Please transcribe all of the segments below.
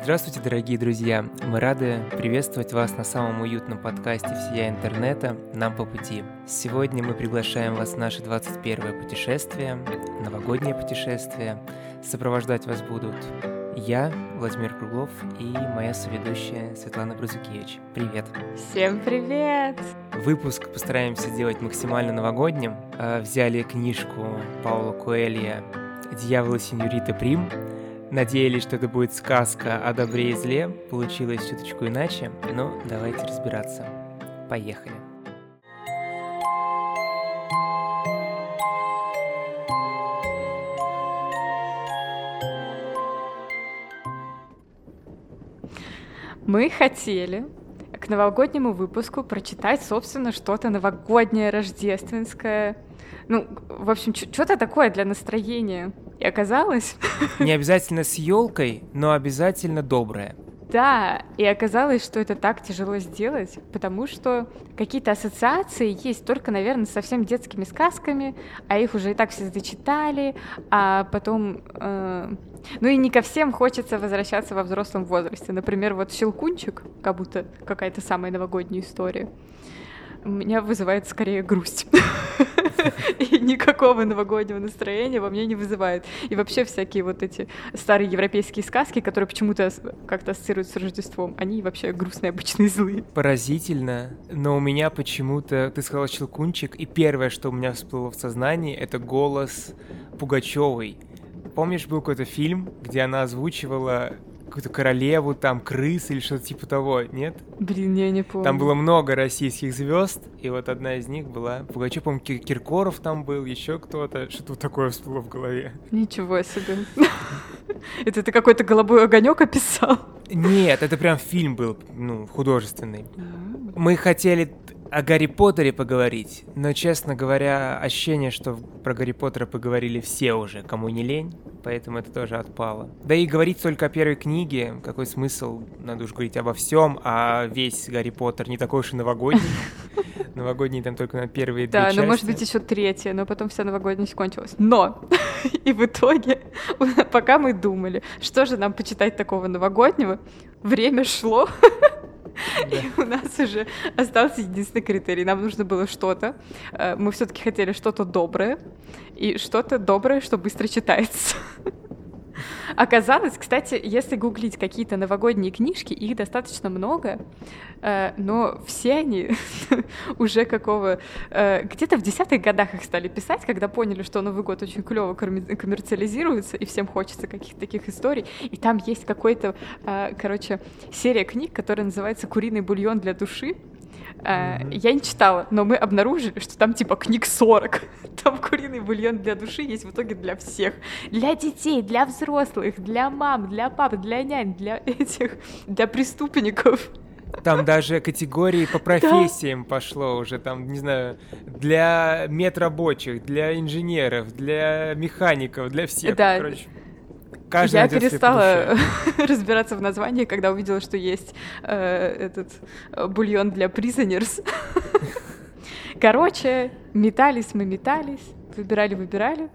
Здравствуйте, дорогие друзья! Мы рады приветствовать вас на самом уютном подкасте всея интернета «Нам по пути». Сегодня мы приглашаем вас в наше 21 путешествие, новогоднее путешествие. Сопровождать вас будут я, Владимир Круглов, и моя соведущая Светлана Брузукевич. Привет! Всем привет! Выпуск постараемся сделать максимально новогодним. А, взяли книжку Паула Коэлья «Дьявол и сеньорита Прим», Надеялись, что это будет сказка о добре и зле, получилось чуточку иначе, но давайте разбираться. Поехали. Мы хотели к новогоднему выпуску прочитать, собственно, что-то новогоднее, рождественское. Ну, в общем, что-то такое для настроения. И оказалось... Не обязательно с елкой, но обязательно доброе. Да, и оказалось, что это так тяжело сделать, потому что какие-то ассоциации есть только, наверное, с совсем детскими сказками, а их уже и так все зачитали, а потом... Э, ну и не ко всем хочется возвращаться во взрослом возрасте. Например, вот «Щелкунчик», как будто какая-то самая новогодняя история, меня вызывает скорее грусть. И никакого новогоднего настроения во мне не вызывает. И вообще всякие вот эти старые европейские сказки, которые почему-то как-то ассоциируются с Рождеством, они вообще грустные, обычные, злые. Поразительно, но у меня почему-то, ты сказал Щелкунчик, и первое, что у меня всплыло в сознании, это голос Пугачевой. Помнишь, был какой-то фильм, где она озвучивала какую-то королеву, там, крыс или что-то типа того, нет? Блин, я не помню. Там было много российских звезд, и вот одна из них была Пугачев, по-моему, Киркоров там был, еще кто-то, что-то вот такое всплыло в голове. Ничего себе. Это ты какой-то голубой огонек описал? Нет, это прям фильм был, ну, художественный. Мы хотели о Гарри Поттере поговорить, но, честно говоря, ощущение, что про Гарри Поттера поговорили все уже, кому не лень, поэтому это тоже отпало. Да и говорить только о первой книге, какой смысл, надо уж говорить обо всем, а весь Гарри Поттер не такой уж и новогодний. Новогодний там только на первые две Да, ну может быть еще третья, но потом вся новогодняя кончилась. Но! И в итоге, пока мы думали, что же нам почитать такого новогоднего, время шло, И у нас уже остался единственный критерий. Нам нужно было что-то. Э, мы все-таки хотели что-то доброе. И что-то доброе, что быстро читается. Оказалось, кстати, если гуглить какие-то новогодние книжки, их достаточно много, э, но все они уже какого... Э, где-то в десятых годах их стали писать, когда поняли, что Новый год очень клево коммерциализируется, и всем хочется каких-то таких историй. И там есть какой-то, э, короче, серия книг, которая называется «Куриный бульон для души». Я не читала, но мы обнаружили, что там типа книг 40. Там куриный бульон для души есть в итоге для всех. Для детей, для взрослых, для мам, для пап, для нянь, для этих, для преступников. Там даже категории по профессиям да. пошло уже, там, не знаю, для медрабочих, для инженеров, для механиков, для всех. Да. Короче. Каждый я перестала разбираться в названии, когда увидела, что есть э, этот э, бульон для prisoners. Короче, метались мы метались, выбирали выбирали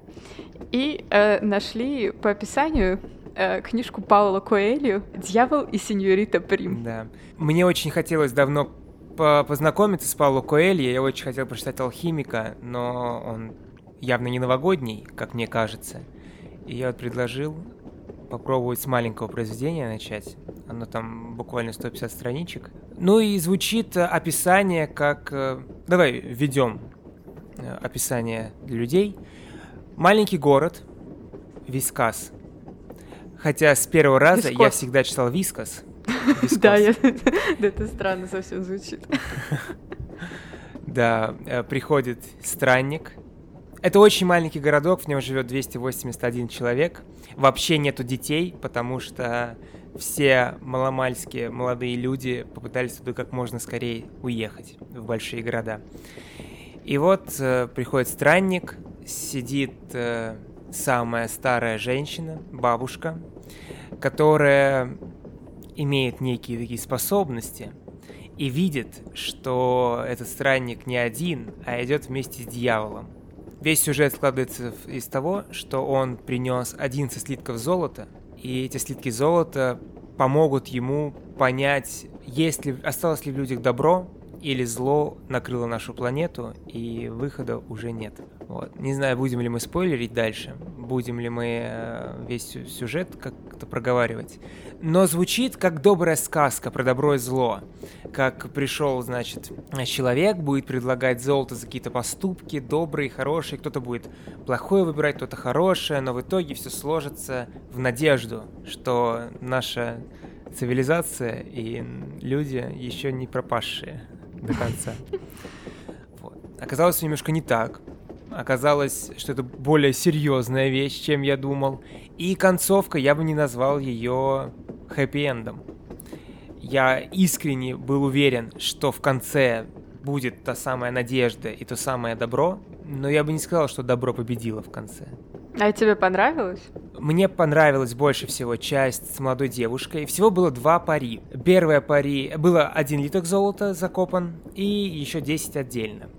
и э, нашли по описанию э, книжку Паула Коэлью «Дьявол и сеньорита Прим». Да. Мне очень хотелось давно по познакомиться с Пауло Коэльо. Я очень хотел прочитать «Алхимика», но он явно не новогодний, как мне кажется. И я вот предложил попробовать с маленького произведения начать. Оно там буквально 150 страничек. Ну и звучит э, описание как... Э, давай введем э, описание для людей. Маленький город, Вискас. Хотя с первого раза Вискос. я всегда читал Вискас. Да, это странно совсем звучит. Да, приходит странник. Это очень маленький городок, в нем живет 281 человек вообще нету детей, потому что все маломальские молодые люди попытались туда как можно скорее уехать в большие города. И вот э, приходит странник, сидит э, самая старая женщина, бабушка, которая имеет некие такие способности и видит, что этот странник не один, а идет вместе с дьяволом. Весь сюжет складывается из того, что он принес 11 слитков золота, и эти слитки золота помогут ему понять, есть ли, осталось ли в людях добро, или зло накрыло нашу планету, и выхода уже нет. Вот. Не знаю, будем ли мы спойлерить дальше, будем ли мы э, весь сюжет как-то проговаривать. Но звучит как добрая сказка про добро и зло. Как пришел, значит, человек, будет предлагать золото за какие-то поступки, добрые, хорошие, кто-то будет плохое выбирать, кто-то хорошее, но в итоге все сложится в надежду, что наша цивилизация и люди еще не пропавшие до конца. Вот. Оказалось немножко не так. Оказалось, что это более серьезная вещь, чем я думал. И концовка, я бы не назвал ее хэппи-эндом. Я искренне был уверен, что в конце будет та самая надежда и то самое добро, но я бы не сказал, что добро победило в конце. А тебе понравилось? Мне понравилась больше всего часть с молодой девушкой. Всего было два пари. Первое пари было один литок золота закопан и еще 10 отдельно.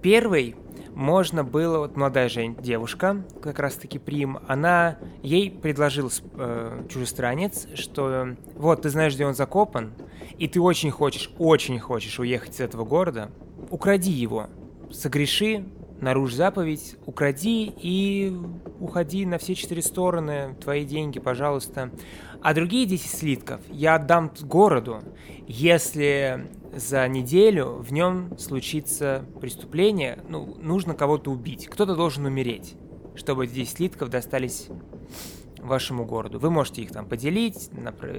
Первый можно было, вот молодая же девушка, как раз таки Прим, она, ей предложил э, чужестранец, что вот, ты знаешь, где он закопан, и ты очень хочешь, очень хочешь уехать из этого города, укради его, согреши, нарушь заповедь, укради и уходи на все четыре стороны, твои деньги, пожалуйста. А другие 10 слитков я отдам городу, если за неделю в нем случится преступление, ну, нужно кого-то убить, кто-то должен умереть, чтобы эти 10 слитков достались вашему городу. Вы можете их там поделить,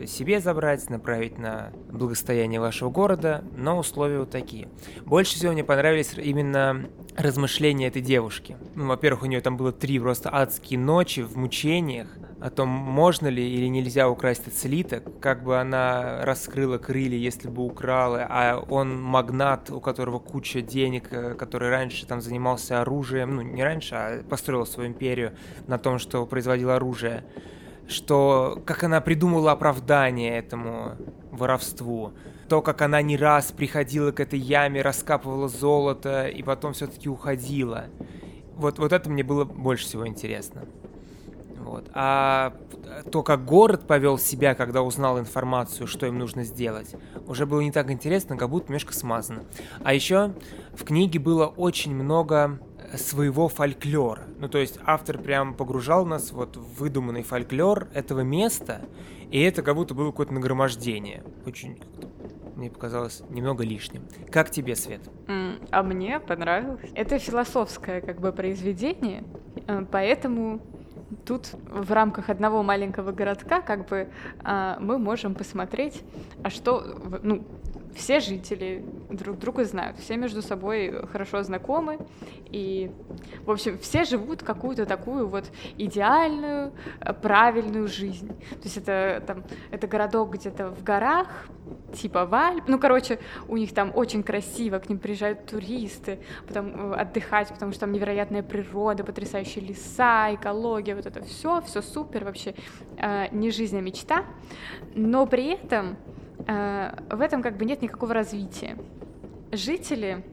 себе забрать, направить на благостояние вашего города, но условия вот такие. Больше всего мне понравились именно размышления этой девушки. Ну, во-первых, у нее там было три просто адские ночи в мучениях, о том, можно ли или нельзя украсть слиток, как бы она раскрыла крылья, если бы украла, а он магнат, у которого куча денег, э, который раньше там занимался оружием, ну не раньше, а построил свою империю на том, что производил оружие, что как она придумала оправдание этому воровству, то, как она не раз приходила к этой яме, раскапывала золото и потом все-таки уходила. Вот, вот это мне было больше всего интересно. Вот. А то, как город повел себя, когда узнал информацию, что им нужно сделать, уже было не так интересно, как будто немножко смазано. А еще в книге было очень много своего фольклора. Ну, то есть автор прям погружал нас вот в выдуманный фольклор этого места, и это как будто было какое-то нагромождение. Очень мне показалось немного лишним. Как тебе, Свет? А мне понравилось. Это философское как бы произведение, э, поэтому тут в рамках одного маленького городка как бы а, мы можем посмотреть, а что, ну, все жители друг друга знают, все между собой хорошо знакомы, и, в общем, все живут какую-то такую вот идеальную, правильную жизнь. То есть это там, это городок где-то в горах, типа Вальп, ну, короче, у них там очень красиво, к ним приезжают туристы потом, э, отдыхать, потому что там невероятная природа, потрясающие леса, экология, вот это все, все супер, вообще. Э, не жизнь, а мечта, но при этом э, в этом как бы нет никакого развития. Жители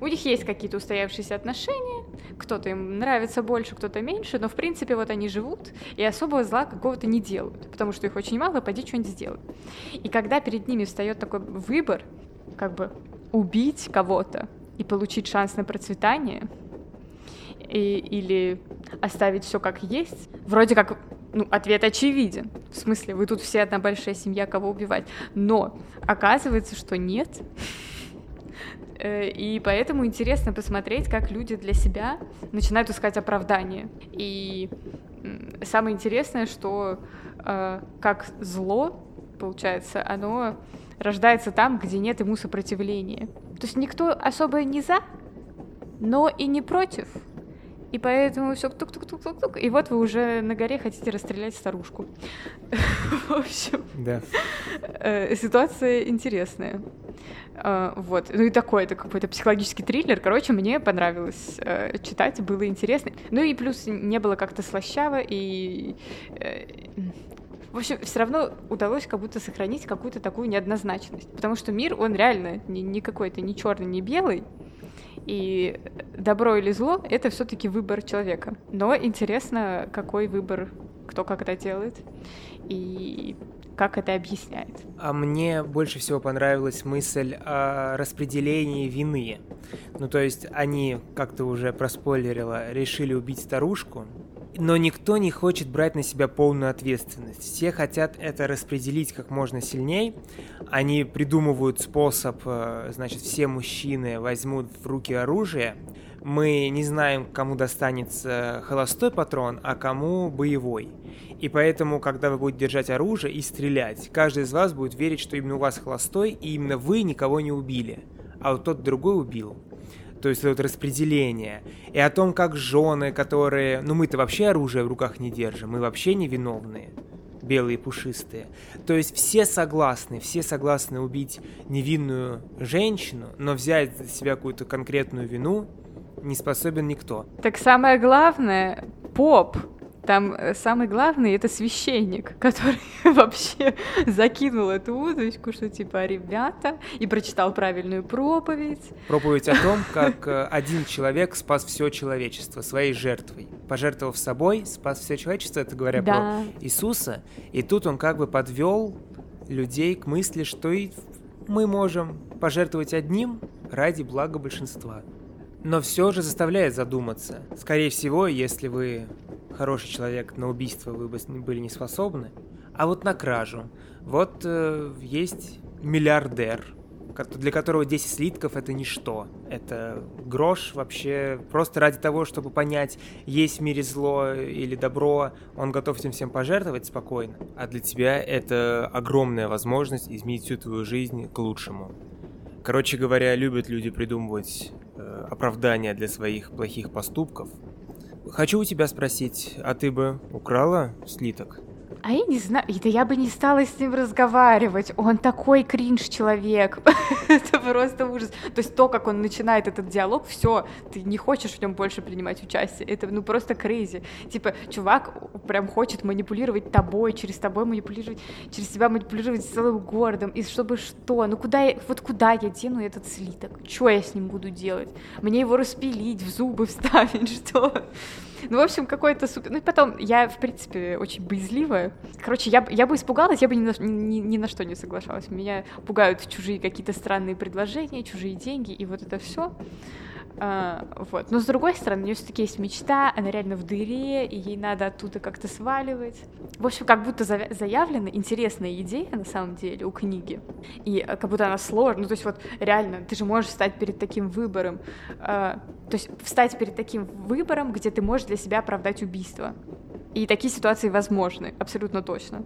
у них есть какие-то устоявшиеся отношения, кто-то им нравится больше, кто-то меньше, но в принципе вот они живут и особого зла какого-то не делают, потому что их очень мало, пойди что-нибудь сделай. И когда перед ними встает такой выбор, как бы убить кого-то и получить шанс на процветание, и, или оставить все как есть, вроде как ну, ответ очевиден. В смысле, вы тут все одна большая семья, кого убивать. Но оказывается, что нет. Э, и поэтому интересно посмотреть, как люди для себя начинают искать оправдание. И самое интересное, что э, как зло, получается, оно рождается там, где нет ему сопротивления. То есть никто особо не за, но и не против. И поэтому все тук-тук-тук-тук-тук. И вот вы уже на горе хотите расстрелять старушку. В общем, да. Э, ситуация интересная. Э, вот. Ну и такой, это какой-то психологический триллер. Короче, мне понравилось э, читать, было интересно. Ну и плюс не было как-то слащаво, и в общем, все равно удалось как будто сохранить какую-то такую неоднозначность. Потому что мир, он реально не, не какой-то не черный, не белый. И добро или зло — это все таки выбор человека. Но интересно, какой выбор кто как это делает и как это объясняет. А мне больше всего понравилась мысль о распределении вины. Ну, то есть они, как ты уже проспойлерила, решили убить старушку, но никто не хочет брать на себя полную ответственность. Все хотят это распределить как можно сильнее. Они придумывают способ, э, значит, все мужчины возьмут в руки оружие. Мы не знаем, кому достанется холостой патрон, а кому боевой. И поэтому, когда вы будете держать оружие и стрелять, каждый из вас будет верить, что именно у вас холостой, и именно вы никого не убили, а вот тот другой убил то есть вот распределение, и о том, как жены, которые... Ну мы-то вообще оружие в руках не держим, мы вообще не виновные, белые пушистые. То есть все согласны, все согласны убить невинную женщину, но взять за себя какую-то конкретную вину не способен никто. Так самое главное, поп там э, самый главный это священник, который вообще закинул эту удочку, что типа ребята, и прочитал правильную проповедь. Проповедь о том, как э, один человек спас все человечество своей жертвой. Пожертвовав собой, спас все человечество, это говоря да. про Иисуса. И тут он как бы подвел людей к мысли, что и мы можем пожертвовать одним ради блага большинства. Но все же заставляет задуматься. Скорее всего, если вы хороший человек, на убийство вы бы были не способны, а вот на кражу. Вот э, есть миллиардер, для которого 10 слитков это ничто. Это грош вообще просто ради того, чтобы понять, есть в мире зло или добро, он готов этим всем пожертвовать спокойно. А для тебя это огромная возможность изменить всю твою жизнь к лучшему. Короче говоря, любят люди придумывать э, оправдания для своих плохих поступков, Хочу у тебя спросить, а ты бы украла слиток? А я не знаю, это я бы не стала с ним разговаривать. Он такой кринж человек. это просто ужас. То есть то, как он начинает этот диалог, все, ты не хочешь в нем больше принимать участие. Это ну просто крейзи. Типа, чувак прям хочет манипулировать тобой, через тобой манипулировать, через тебя манипулировать целым городом. И чтобы что? Ну куда я, вот куда я дену этот слиток? Что я с ним буду делать? Мне его распилить, в зубы вставить, что? Ну, в общем, какой-то супер... Ну, и потом, я, в принципе, очень боязливая. Короче, я, я бы испугалась, я бы ни на, ни, ни на что не соглашалась. Меня пугают чужие какие-то странные предложения, чужие деньги, и вот это все. А, вот. Но с другой стороны, у нее все-таки есть мечта, она реально в дыре, и ей надо оттуда как-то сваливать. В общем, как будто заявлена интересная идея на самом деле у книги. И э, как будто она сложная. Ну, то есть вот реально, ты же можешь стать перед таким выбором. А, то есть встать перед таким выбором, где ты можешь для себя оправдать убийство. И такие ситуации возможны, абсолютно точно.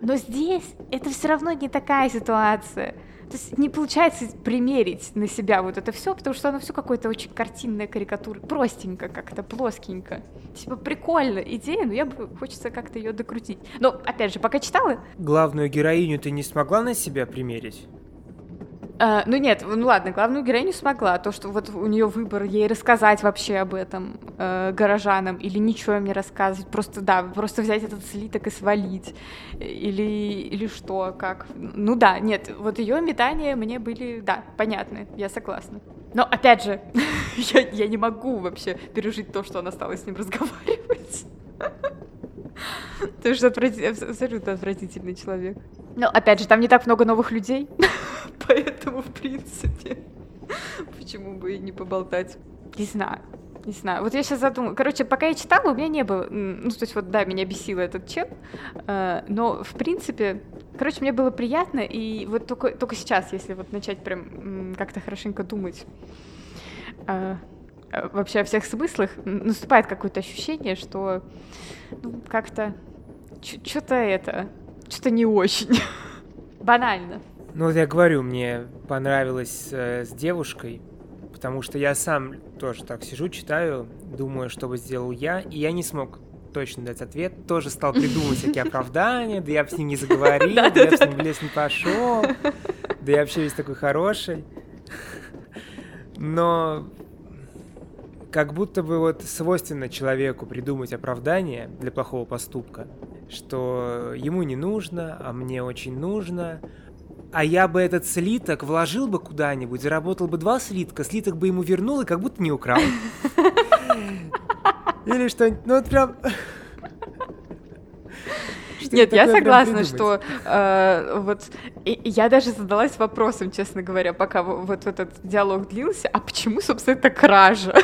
Но здесь это все равно не такая ситуация. То есть не получается примерить на себя вот это все, потому что оно все какое-то очень картинная карикатура, простенько как-то, плоскенько. Типа прикольно идея, но я бы хочется как-то ее докрутить. Но опять же, пока читала. Главную героиню ты не смогла на себя примерить? Uh, ну нет, ну ладно, главную героиню смогла. То, что вот у нее выбор ей рассказать вообще об этом э, горожанам или ничего им не рассказывать. Просто, да, просто взять этот слиток и свалить. Или, или что, как. Ну да, нет, вот ее метания мне были, да, понятны, я согласна. Но опять же, я, я не могу вообще пережить то, что она стала с ним разговаривать. Потому что абсолютно отвратительный человек. Но, опять же, там не так много новых людей, поэтому, в принципе, почему бы и не поболтать? Не знаю. Не знаю. Вот я сейчас задумала. Короче, пока я читала, у меня не было... Ну, то есть вот, да, меня бесило этот чел, э, но, в принципе, короче, мне было приятно, и вот только, только сейчас, если вот начать прям как-то хорошенько думать э, вообще о всех смыслах, наступает какое-то ощущение, что ну, как-то что-то это, что-то не очень. Банально. Ну вот я говорю, мне понравилось э, с девушкой, потому что я сам тоже так сижу, читаю, думаю, что бы сделал я, и я не смог точно дать ответ, тоже стал придумывать всякие оправдания, да я бы с ним не заговорил, да я бы с ним в лес не пошел, да я вообще весь такой хороший. Но как будто бы вот свойственно человеку придумать оправдание для плохого поступка, что ему не нужно, а мне очень нужно, а я бы этот слиток вложил бы куда-нибудь, заработал бы два слитка, слиток бы ему вернул и как будто не украл. Или что-нибудь, ну вот прям... Нет, я согласна, что э, вот я даже задалась вопросом, честно говоря, пока вот этот диалог длился, а почему, собственно, это кража?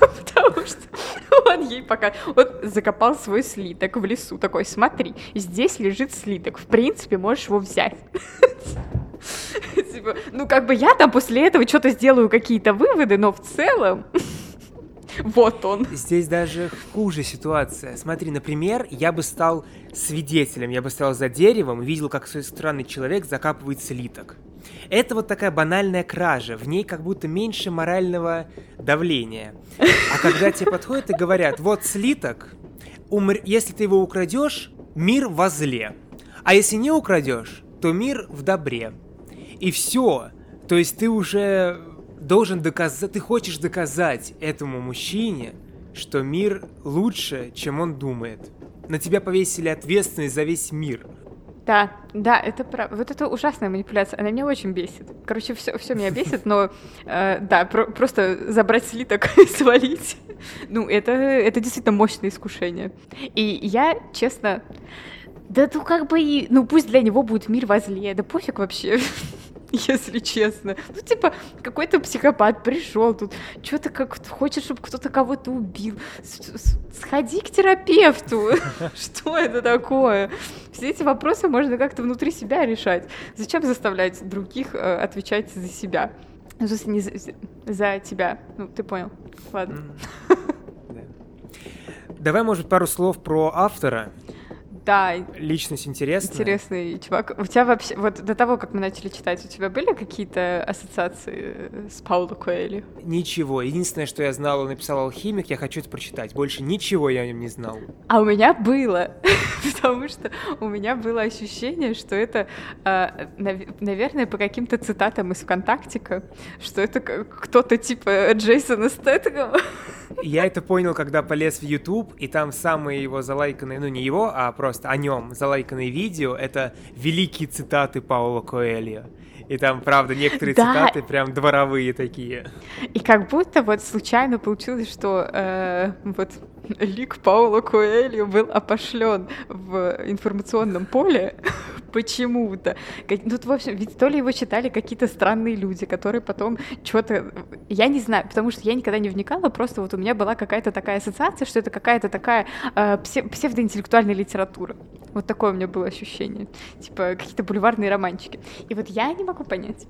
Потому что он ей пока... Он закопал свой слиток в лесу. Такой, смотри, здесь лежит слиток. В принципе, можешь его взять. Типа, ну, как бы я там после этого что-то сделаю какие-то выводы, но в целом... Вот он. Здесь даже хуже ситуация. Смотри, например, я бы стал свидетелем, я бы стоял за деревом видел, как странный человек закапывает слиток. Это вот такая банальная кража, в ней как будто меньше морального давления. А когда тебе подходят и говорят, вот слиток, умр... если ты его украдешь, мир во зле. А если не украдешь, то мир в добре. И все. То есть ты уже должен доказать, ты хочешь доказать этому мужчине, что мир лучше, чем он думает. На тебя повесили ответственность за весь мир. Да, да, это правда. Вот это ужасная манипуляция, она меня очень бесит. Короче, все, все меня бесит, но э, да, про- просто забрать слиток и свалить. Ну, это, это действительно мощное искушение. И я, честно, да ну как бы и, ну пусть для него будет мир возле, да пофиг вообще. если честно. Ну, типа, какой-то психопат пришел тут, что-то как хочет, чтобы кто-то кого-то убил. Сходи к терапевту. Что это такое? Все эти вопросы можно как-то внутри себя решать. Зачем заставлять других э, отвечать за себя? Ну, не за, за тебя. Ну, ты понял. Ладно. Давай, может, пару слов про автора. Да. Личность интересная. Интересный чувак. У тебя вообще, вот до того, как мы начали читать, у тебя были какие-то ассоциации с Пауло Коэлью? Ничего. Единственное, что я знал, он написал «Алхимик», я хочу это прочитать. Больше ничего я о нем не знал. А у меня было. Потому что у меня было ощущение, что это, а, наверное, по каким-то цитатам из ВКонтактика, что это кто-то типа Джейсона Стэттема. Я это понял, когда полез в YouTube, и там самые его залайканные, ну не его, а просто о нем залайканные видео, это великие цитаты Паула Коэльо. И там, правда, некоторые да. цитаты прям дворовые такие. И как будто вот случайно получилось, что э, вот лик Паула Коэльо был опошлен в информационном поле почему-то. Ну, в общем, ведь то ли его читали какие-то странные люди, которые потом что-то... Я не знаю, потому что я никогда не вникала, просто вот у меня была какая-то такая ассоциация, что это какая-то такая э, псевдоинтеллектуальная литература. Вот такое у меня было ощущение. Типа какие-то бульварные романчики. И вот я не могу понять.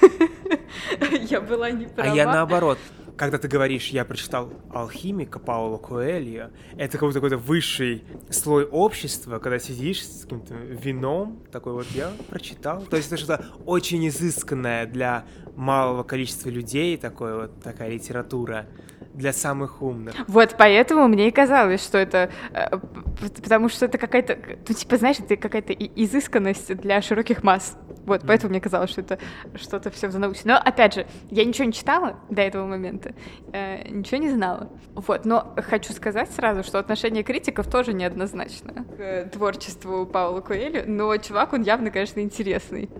Я была не права. А я наоборот когда ты говоришь, я прочитал алхимика Паула Коэльо, это какой-то какой-то высший слой общества, когда сидишь с каким-то вином, такой вот я прочитал. То есть это что-то очень изысканное для малого количества людей, такое вот такая литература для самых умных. Вот поэтому мне и казалось, что это... Э, потому что это какая-то... Ну, типа, знаешь, это какая-то изысканность для широких масс. Вот, поэтому мне казалось, что это что-то все в научное. Но, опять же, я ничего не читала до этого момента, э, ничего не знала. Вот, но хочу сказать сразу, что отношение критиков тоже неоднозначно к творчеству Паула Коэлю, но чувак, он явно, конечно, интересный.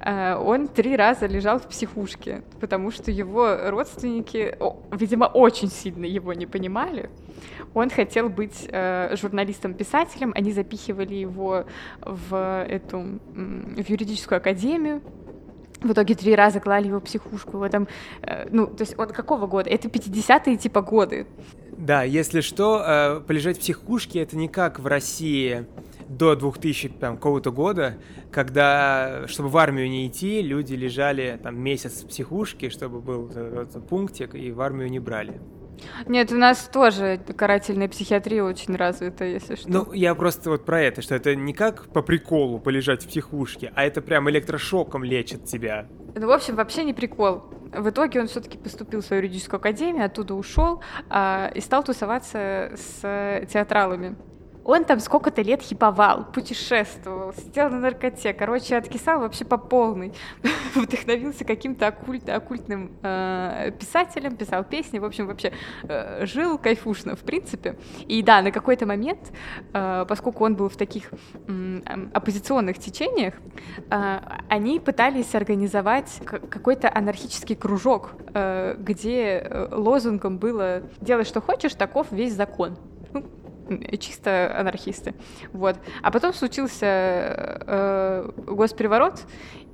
Э, он три раза лежал в психушке, потому что его родственники, о, видимо, очень сильно его не понимали. Он хотел быть э, журналистом-писателем, они запихивали его в эту в юридическую академию. В итоге три раза клали его в психушку. В этом, э, ну, то есть он какого года? Это 50-е типа годы. Да, если что, э, полежать в психушке это не как в России до 2000 там, какого-то года, когда, чтобы в армию не идти, люди лежали там месяц в психушке, чтобы был этот пунктик, и в армию не брали. Нет, у нас тоже карательная психиатрия очень развита, если что. Ну, я просто вот про это, что это не как по приколу полежать в психушке, а это прям электрошоком лечит тебя. Ну, в общем, вообще не прикол. В итоге он все-таки поступил в свою юридическую академию, оттуда ушел а, и стал тусоваться с театралами. Он там сколько-то лет хиповал, путешествовал, сидел на наркоте, короче, откисал вообще по полной. Вдохновился каким-то оккульт, оккультным э, писателем, писал песни, в общем, вообще э, жил кайфушно, в принципе. И да, на какой-то момент, э, поскольку он был в таких э, оппозиционных течениях, э, они пытались организовать какой-то анархический кружок, э, где э, лозунгом было «делай, что хочешь, таков весь закон». Чисто анархисты. Вот. А потом случился э, госпереворот,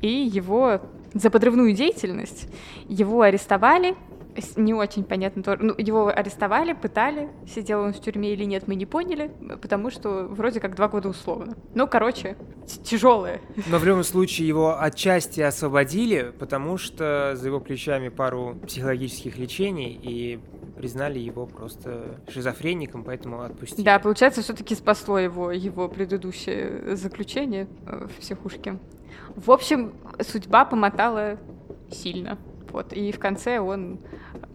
и его за подрывную деятельность его арестовали, не очень понятно тоже. Ну, его арестовали, пытали, сидел он в тюрьме или нет, мы не поняли, потому что вроде как два года условно. Ну, короче, тяжелое. Но в любом случае его отчасти освободили, потому что за его плечами пару психологических лечений и признали его просто шизофреником, поэтому отпустили. Да, получается, все-таки спасло его, его предыдущее заключение э, в психушке. В общем, судьба помотала сильно. Вот. И в конце он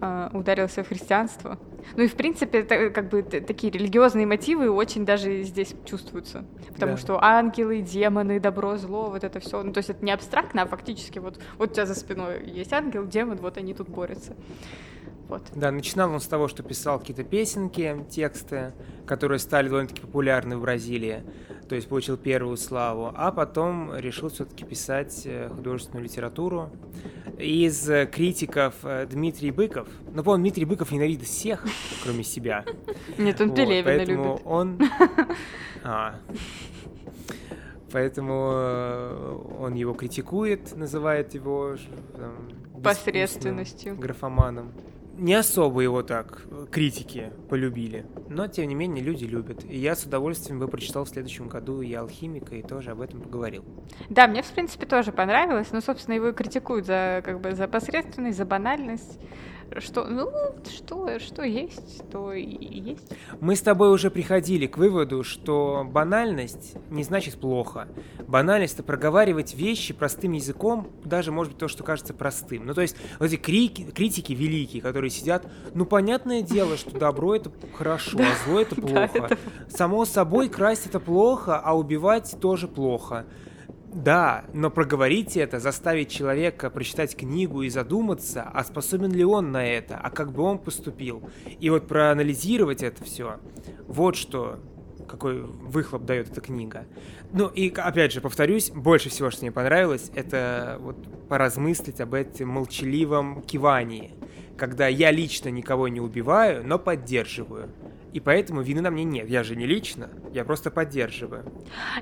э, ударился в христианство. Ну и в принципе это, как бы такие религиозные мотивы очень даже здесь чувствуются, потому да. что ангелы, демоны, добро, зло, вот это все, ну то есть это не абстрактно, а фактически вот вот у тебя за спиной есть ангел, демон, вот они тут борются. Вот. Да, начинал он с того, что писал какие-то песенки, тексты, которые стали довольно-таки популярны в Бразилии, то есть получил первую славу, а потом решил все-таки писать э, художественную литературу. Из критиков э, Дмитрий Быков, ну, по Дмитрий Быков ненавидит всех, кроме себя. Нет, он Пелевина любит. он... А. Поэтому э, он его критикует, называет его там, посредственностью, графоманом не особо его так э, критики полюбили, но тем не менее люди любят. И я с удовольствием бы прочитал в следующем году и алхимика, и тоже об этом поговорил. Да, мне в принципе тоже понравилось, но собственно его критикуют за как бы за посредственность, за банальность что, ну, что, что есть, то и есть. Мы с тобой уже приходили к выводу, что банальность не значит плохо. Банальность — это проговаривать вещи простым языком, даже, может быть, то, что кажется простым. Ну, то есть, вот эти крики, критики великие, которые сидят, ну, понятное дело, что добро — это хорошо, а зло — это плохо. Само собой, красть — это плохо, а убивать тоже плохо. Да, но проговорить это, заставить человека прочитать книгу и задуматься, а способен ли он на это, а как бы он поступил. И вот проанализировать это все, вот что какой выхлоп дает эта книга. Ну и опять же, повторюсь, больше всего, что мне понравилось, это вот поразмыслить об этом молчаливом кивании, когда я лично никого не убиваю, но поддерживаю и поэтому вины на мне нет. Я же не лично, я просто поддерживаю.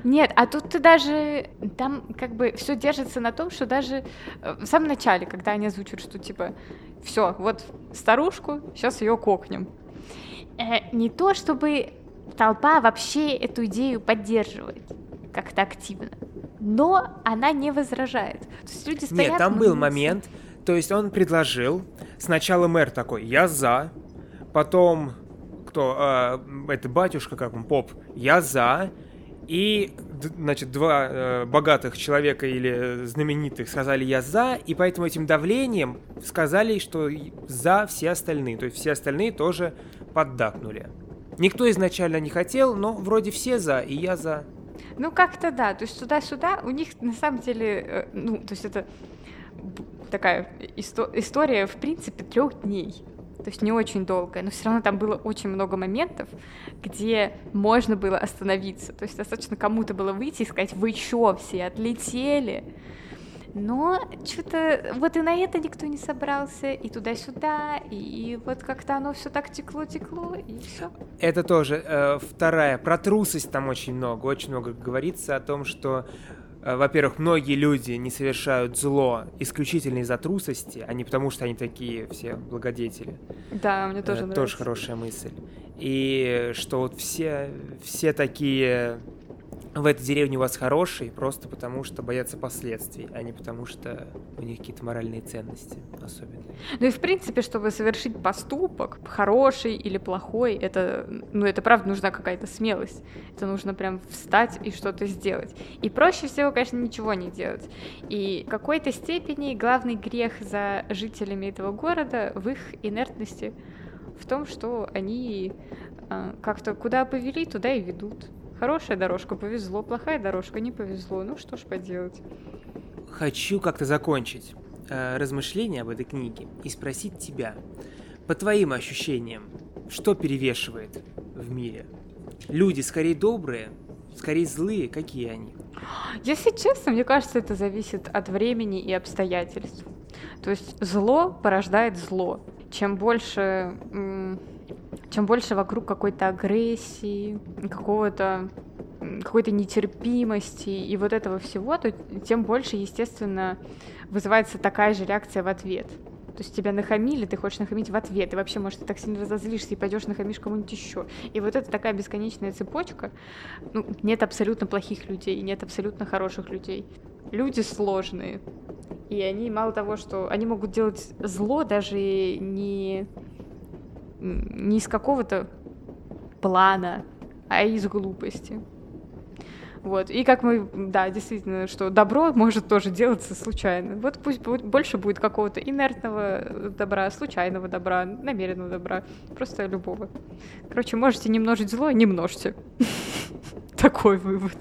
Нет, а тут ты даже, там как бы все держится на том, что даже э, в самом начале, когда они озвучивают, что типа, все, вот старушку, сейчас ее кокнем. Э, не то, чтобы толпа вообще эту идею поддерживает как-то активно, но она не возражает. То есть люди стоят... Нет, там был момент, то есть он предложил, сначала мэр такой, я за, потом кто э, это батюшка, как он, поп, я за, и, значит, два э, богатых человека или знаменитых сказали «я за», и поэтому этим давлением сказали, что за все остальные. То есть все остальные тоже поддакнули. Никто изначально не хотел, но вроде все за, и я за. Ну, как-то да. То есть туда-сюда у них на самом деле, э, ну, то есть это такая исто- история, в принципе, трех дней то есть не очень долгое, но все равно там было очень много моментов, где можно было остановиться. То есть достаточно кому-то было выйти и сказать, вы чё, все отлетели? Но что-то вот и на это никто не собрался, и туда-сюда, и вот как-то оно все так текло-текло, и все. Это тоже э, вторая. Про трусость там очень много. Очень много говорится о том, что во-первых, многие люди не совершают зло исключительно из-за трусости, а не потому, что они такие все благодетели. Да, мне тоже Это нравится. Тоже хорошая мысль. И что вот все, все такие в этой деревне у вас хорошие, просто потому что боятся последствий, а не потому что у них какие-то моральные ценности особенные. Ну и в принципе, чтобы совершить поступок, хороший или плохой, это, ну это правда нужна какая-то смелость. Это нужно прям встать и что-то сделать. И проще всего, конечно, ничего не делать. И в какой-то степени главный грех за жителями этого города в их инертности в том, что они э, как-то куда повели, туда и ведут. Хорошая дорожка повезло, плохая дорожка не повезло. Ну что ж поделать. Хочу как-то закончить э, размышления об этой книге и спросить тебя, по твоим ощущениям, что перевешивает в мире? Люди скорее добрые, скорее злые, какие они? Если честно, мне кажется, это зависит от времени и обстоятельств. То есть зло порождает зло. Чем больше чем больше вокруг какой-то агрессии, какого-то какой-то нетерпимости и вот этого всего, то тем больше, естественно, вызывается такая же реакция в ответ. То есть тебя нахамили, ты хочешь нахамить в ответ, и вообще, может, ты так сильно разозлишься и пойдешь нахамишь кому-нибудь еще. И вот это такая бесконечная цепочка. Ну, нет абсолютно плохих людей, нет абсолютно хороших людей. Люди сложные. И они мало того, что они могут делать зло даже не, не из какого-то плана, а из глупости. Вот. И как мы, да, действительно, что добро может тоже делаться случайно. Вот пусть будет, больше будет какого-то инертного добра, случайного добра, намеренного добра, просто любого. Короче, можете не множить зло, не множьте. Такой вывод.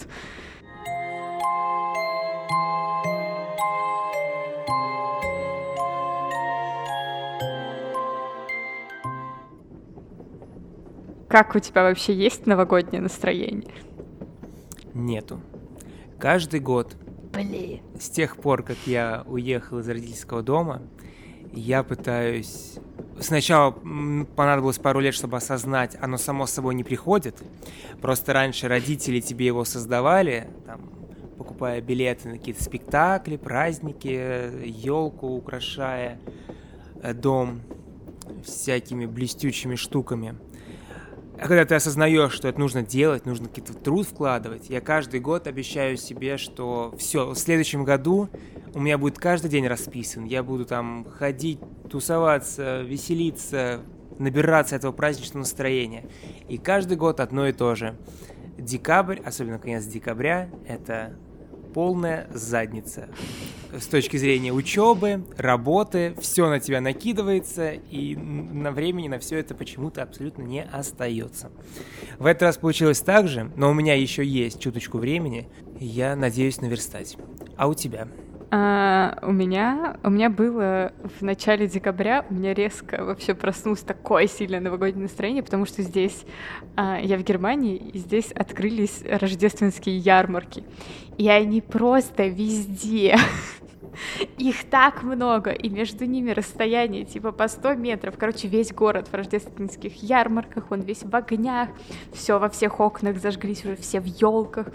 Как у тебя вообще есть новогоднее настроение? Нету. Каждый год, Блин. с тех пор, как я уехал из родительского дома, я пытаюсь... Сначала понадобилось пару лет, чтобы осознать, оно само собой не приходит. Просто раньше родители тебе его создавали, там, покупая билеты на какие-то спектакли, праздники, елку украшая э, дом всякими блестючими штуками. А когда ты осознаешь, что это нужно делать, нужно какой-то труд вкладывать, я каждый год обещаю себе, что все, в следующем году у меня будет каждый день расписан. Я буду там ходить, тусоваться, веселиться, набираться этого праздничного настроения. И каждый год одно и то же. Декабрь, особенно конец декабря, это полная задница. С точки зрения учебы, работы, все на тебя накидывается, и на времени на все это почему-то абсолютно не остается. В этот раз получилось так же, но у меня еще есть чуточку времени, я надеюсь наверстать. А у тебя? А, у меня у меня было в начале декабря у меня резко вообще проснулось такое сильное новогоднее настроение, потому что здесь а, я в Германии и здесь открылись рождественские ярмарки, и они просто везде. Их так много, и между ними расстояние типа по 100 метров. Короче, весь город в рождественских ярмарках, он весь в огнях, все во всех окнах зажглись уже, все в елках.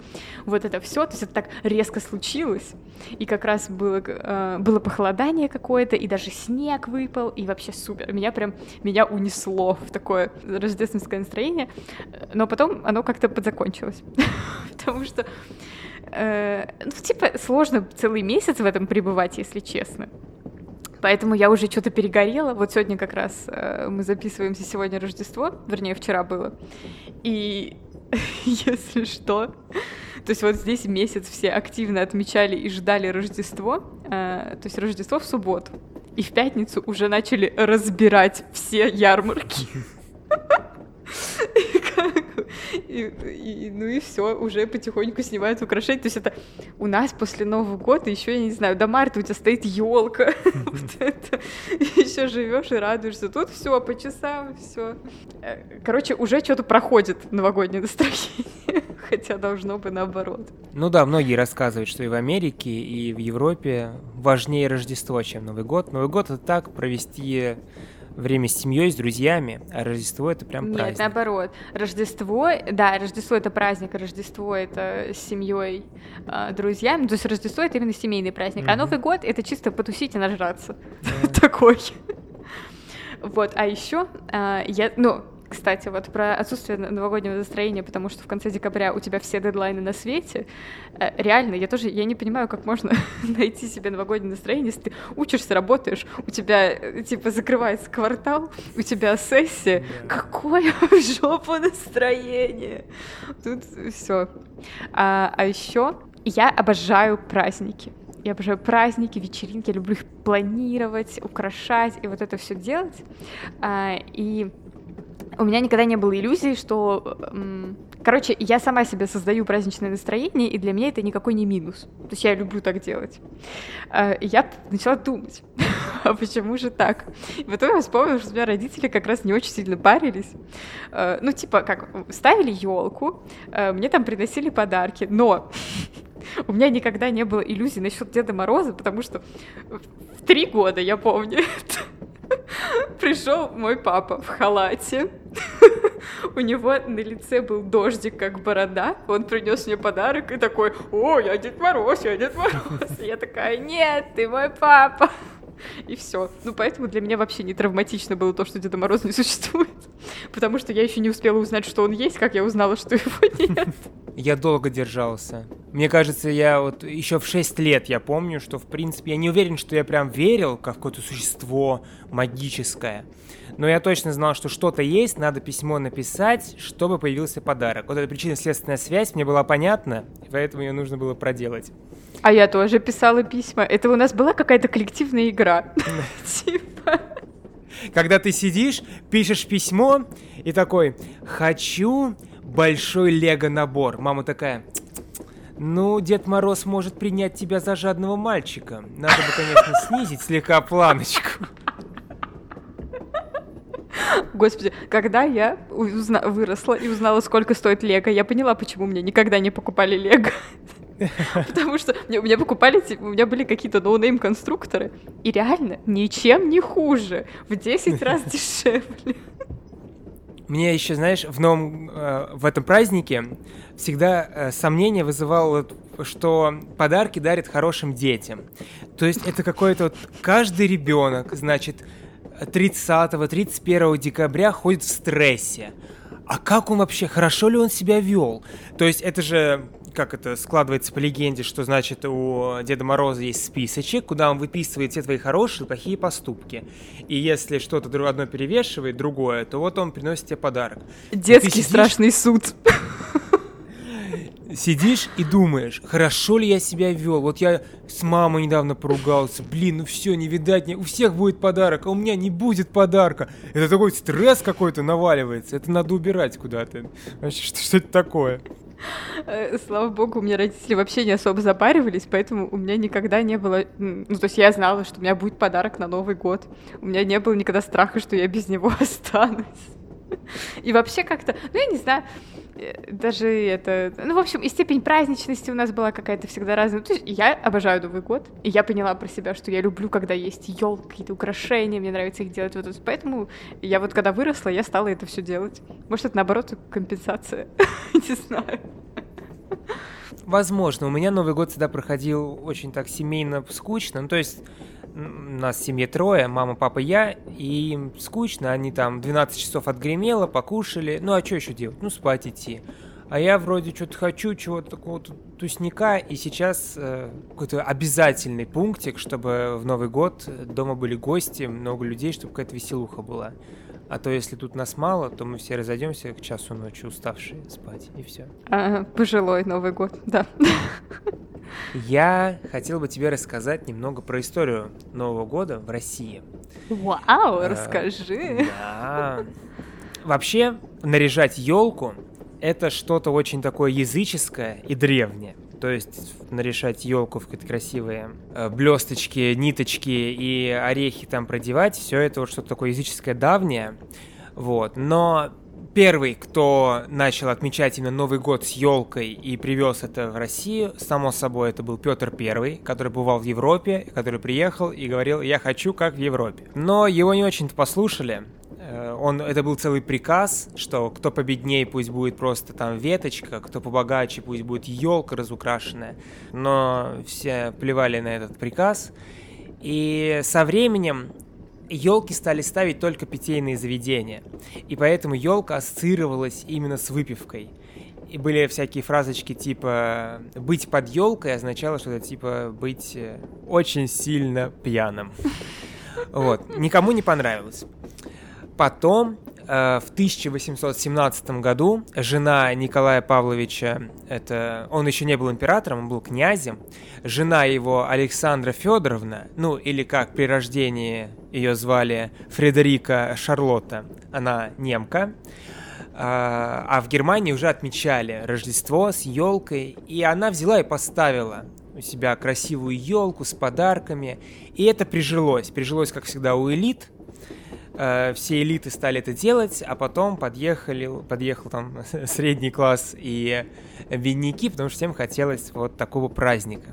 Вот это все, то есть это так резко случилось. И как раз было, э, было похолодание какое-то, и даже снег выпал, и вообще супер. Меня прям, меня унесло в такое рождественское настроение, но потом оно как-то подзакончилось. Потому что э, ну, типа, сложно целый месяц в этом пребывать, если честно. Поэтому я уже что-то перегорела. Вот сегодня как раз э, мы записываемся сегодня Рождество, вернее, вчера было. И если что, то есть вот здесь месяц все активно отмечали и ждали Рождество, э, то есть Рождество в субботу. И в пятницу уже начали разбирать все ярмарки. И, и, ну и все, уже потихоньку снимают украшения. То есть это у нас после Нового года еще, я не знаю, до марта у тебя стоит елка. Вот это. Еще живешь и радуешься. Тут все по часам, все. Э, короче, уже что-то проходит новогоднее настроение. Хотя должно бы наоборот. Ну да, многие рассказывают, что и в Америке, и в Европе важнее Рождество, чем Новый год. Новый год это так провести время с семьей, с друзьями, а Рождество это прям праздник. Нет, наоборот. Рождество, да, Рождество это праздник, а Рождество это с семьей, э, друзьями. То есть Рождество это именно семейный праздник, mm-hmm. а Новый год это чисто потусить и нажраться. Yeah. Такой. Вот, а еще э, я, ну, кстати, вот про отсутствие новогоднего настроения, потому что в конце декабря у тебя все дедлайны на свете. Э, реально, я тоже, я не понимаю, как можно найти себе новогоднее настроение, если ты учишься, работаешь, у тебя, э, типа, закрывается квартал, у тебя сессия. Да. Какое в жопу настроение! Тут все. А, а еще я обожаю праздники. Я обожаю праздники, вечеринки, я люблю их планировать, украшать и вот это все делать. А, и у меня никогда не было иллюзий, что... Короче, я сама себе создаю праздничное настроение, и для меня это никакой не минус. То есть я люблю так делать. А, я начала думать, а почему же так? И потом я вспомнила, что у меня родители как раз не очень сильно парились. А, ну, типа, как, ставили елку, а, мне там приносили подарки, но у меня никогда не было иллюзий насчет Деда Мороза, потому что в три года, я помню, Пришел мой папа в халате. У него на лице был дождик, как борода. Он принес мне подарок и такой, о, я Дед Мороз, я Дед Мороз. Я такая, нет, ты мой папа. И все. Ну, поэтому для меня вообще не травматично было то, что Деда Мороз не существует. Потому что я еще не успела узнать, что он есть, как я узнала, что его нет. Я долго держался. Мне кажется, я вот еще в 6 лет я помню, что, в принципе, я не уверен, что я прям верил как какое-то существо магическое. Но я точно знал, что что-то есть, надо письмо написать, чтобы появился подарок. Вот эта причинно-следственная связь мне была понятна, поэтому ее нужно было проделать. А я тоже писала письма. Это у нас была какая-то коллективная игра. Типа. Когда ты сидишь, пишешь письмо и такой «Хочу большой лего-набор». Мама такая ну, Дед Мороз может принять тебя за жадного мальчика. Надо бы, конечно, снизить слегка планочку. Господи, когда я узна- выросла и узнала, сколько стоит Лего, я поняла, почему мне никогда не покупали Лего. Потому что мне, мне покупали, у меня были какие-то no-name конструкторы, и реально ничем не хуже, в 10 раз дешевле. Мне еще, знаешь, в новом, э, в этом празднике всегда э, сомнение вызывало, что подарки дарят хорошим детям. То есть это какой-то вот каждый ребенок, значит, 30-31 декабря ходит в стрессе. А как он вообще, хорошо ли он себя вел? То есть это же, как это складывается по легенде, что значит у Деда Мороза есть списочек, куда он выписывает все твои хорошие и плохие поступки. И если что-то одно перевешивает другое, то вот он приносит тебе подарок. Детский сидишь... страшный суд сидишь и думаешь, хорошо ли я себя вел. Вот я с мамой недавно поругался. Блин, ну все, не видать, не... у всех будет подарок, а у меня не будет подарка. Это такой стресс какой-то наваливается. Это надо убирать куда-то. Вообще, что, что это такое? Э, слава богу, у меня родители вообще не особо запаривались, поэтому у меня никогда не было... Ну, то есть я знала, что у меня будет подарок на Новый год. У меня не было никогда страха, что я без него останусь. И вообще как-то, ну, я не знаю, даже это... Ну, в общем, и степень праздничности у нас была какая-то всегда разная. То есть я обожаю Новый год, и я поняла про себя, что я люблю, когда есть елка, какие-то украшения, мне нравится их делать. Вот, поэтому я вот когда выросла, я стала это все делать. Может, это наоборот компенсация? Не знаю. Возможно, у меня Новый год всегда проходил очень так семейно скучно. Ну, то есть нас в семье трое, мама, папа, я, и им скучно, они там 12 часов отгремело, покушали, ну а что еще делать? Ну спать идти. А я вроде что-то хочу, чего-то такого тусняка, и сейчас э, какой-то обязательный пунктик, чтобы в Новый год дома были гости, много людей, чтобы какая-то веселуха была. А то если тут нас мало, то мы все разойдемся к часу ночи, уставшие спать, и все. А, пожилой Новый год, да. Я хотел бы тебе рассказать немного про историю Нового года в России. Вау, а, расскажи. Да. Вообще, наряжать елку это что-то очень такое языческое и древнее. То есть нарешать елку в какие-то красивые э, блесточки, ниточки и орехи там продевать, все это вот что-то такое языческое давнее. Вот. Но первый, кто начал отмечать именно Новый год с елкой и привез это в Россию, само собой, это был Петр Первый, который бывал в Европе, который приехал и говорил, я хочу как в Европе. Но его не очень-то послушали, он, это был целый приказ, что кто победнее, пусть будет просто там веточка, кто побогаче, пусть будет елка разукрашенная. Но все плевали на этот приказ. И со временем елки стали ставить только питейные заведения. И поэтому елка ассоциировалась именно с выпивкой. И были всякие фразочки типа «быть под елкой» означало что-то типа «быть э, очень сильно пьяным». Вот. Никому не понравилось. Потом Э, в 1817 году жена Николая Павловича, это он еще не был императором, он был князем, жена его Александра Федоровна, ну или как при рождении ее звали Фредерика Шарлотта, она немка, э, а в Германии уже отмечали Рождество с елкой, и она взяла и поставила у себя красивую елку с подарками, и это прижилось, прижилось, как всегда, у элит, э, все элиты стали это делать, а потом подъехали, подъехал там средний класс и бедняки, потому что всем хотелось вот такого праздника.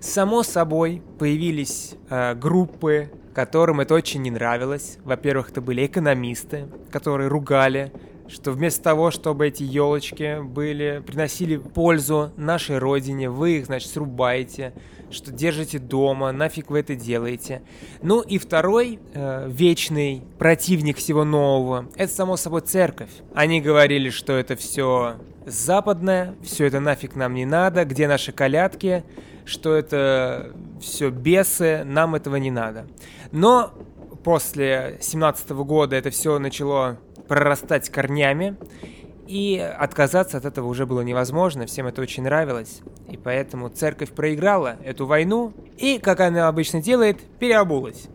Само собой появились э, группы которым это очень не нравилось. Во-первых, это были экономисты, которые ругали что вместо того, чтобы эти елочки были, приносили пользу нашей родине, вы их, значит, срубаете, что держите дома, нафиг вы это делаете. Ну и второй э, вечный противник всего нового, это само собой церковь. Они говорили, что это все западное, все это нафиг нам не надо, где наши колядки, что это все бесы, нам этого не надо. Но после 17 года это все начало прорастать корнями, и отказаться от этого уже было невозможно, всем это очень нравилось. И поэтому церковь проиграла эту войну, и, как она обычно делает, переобулась.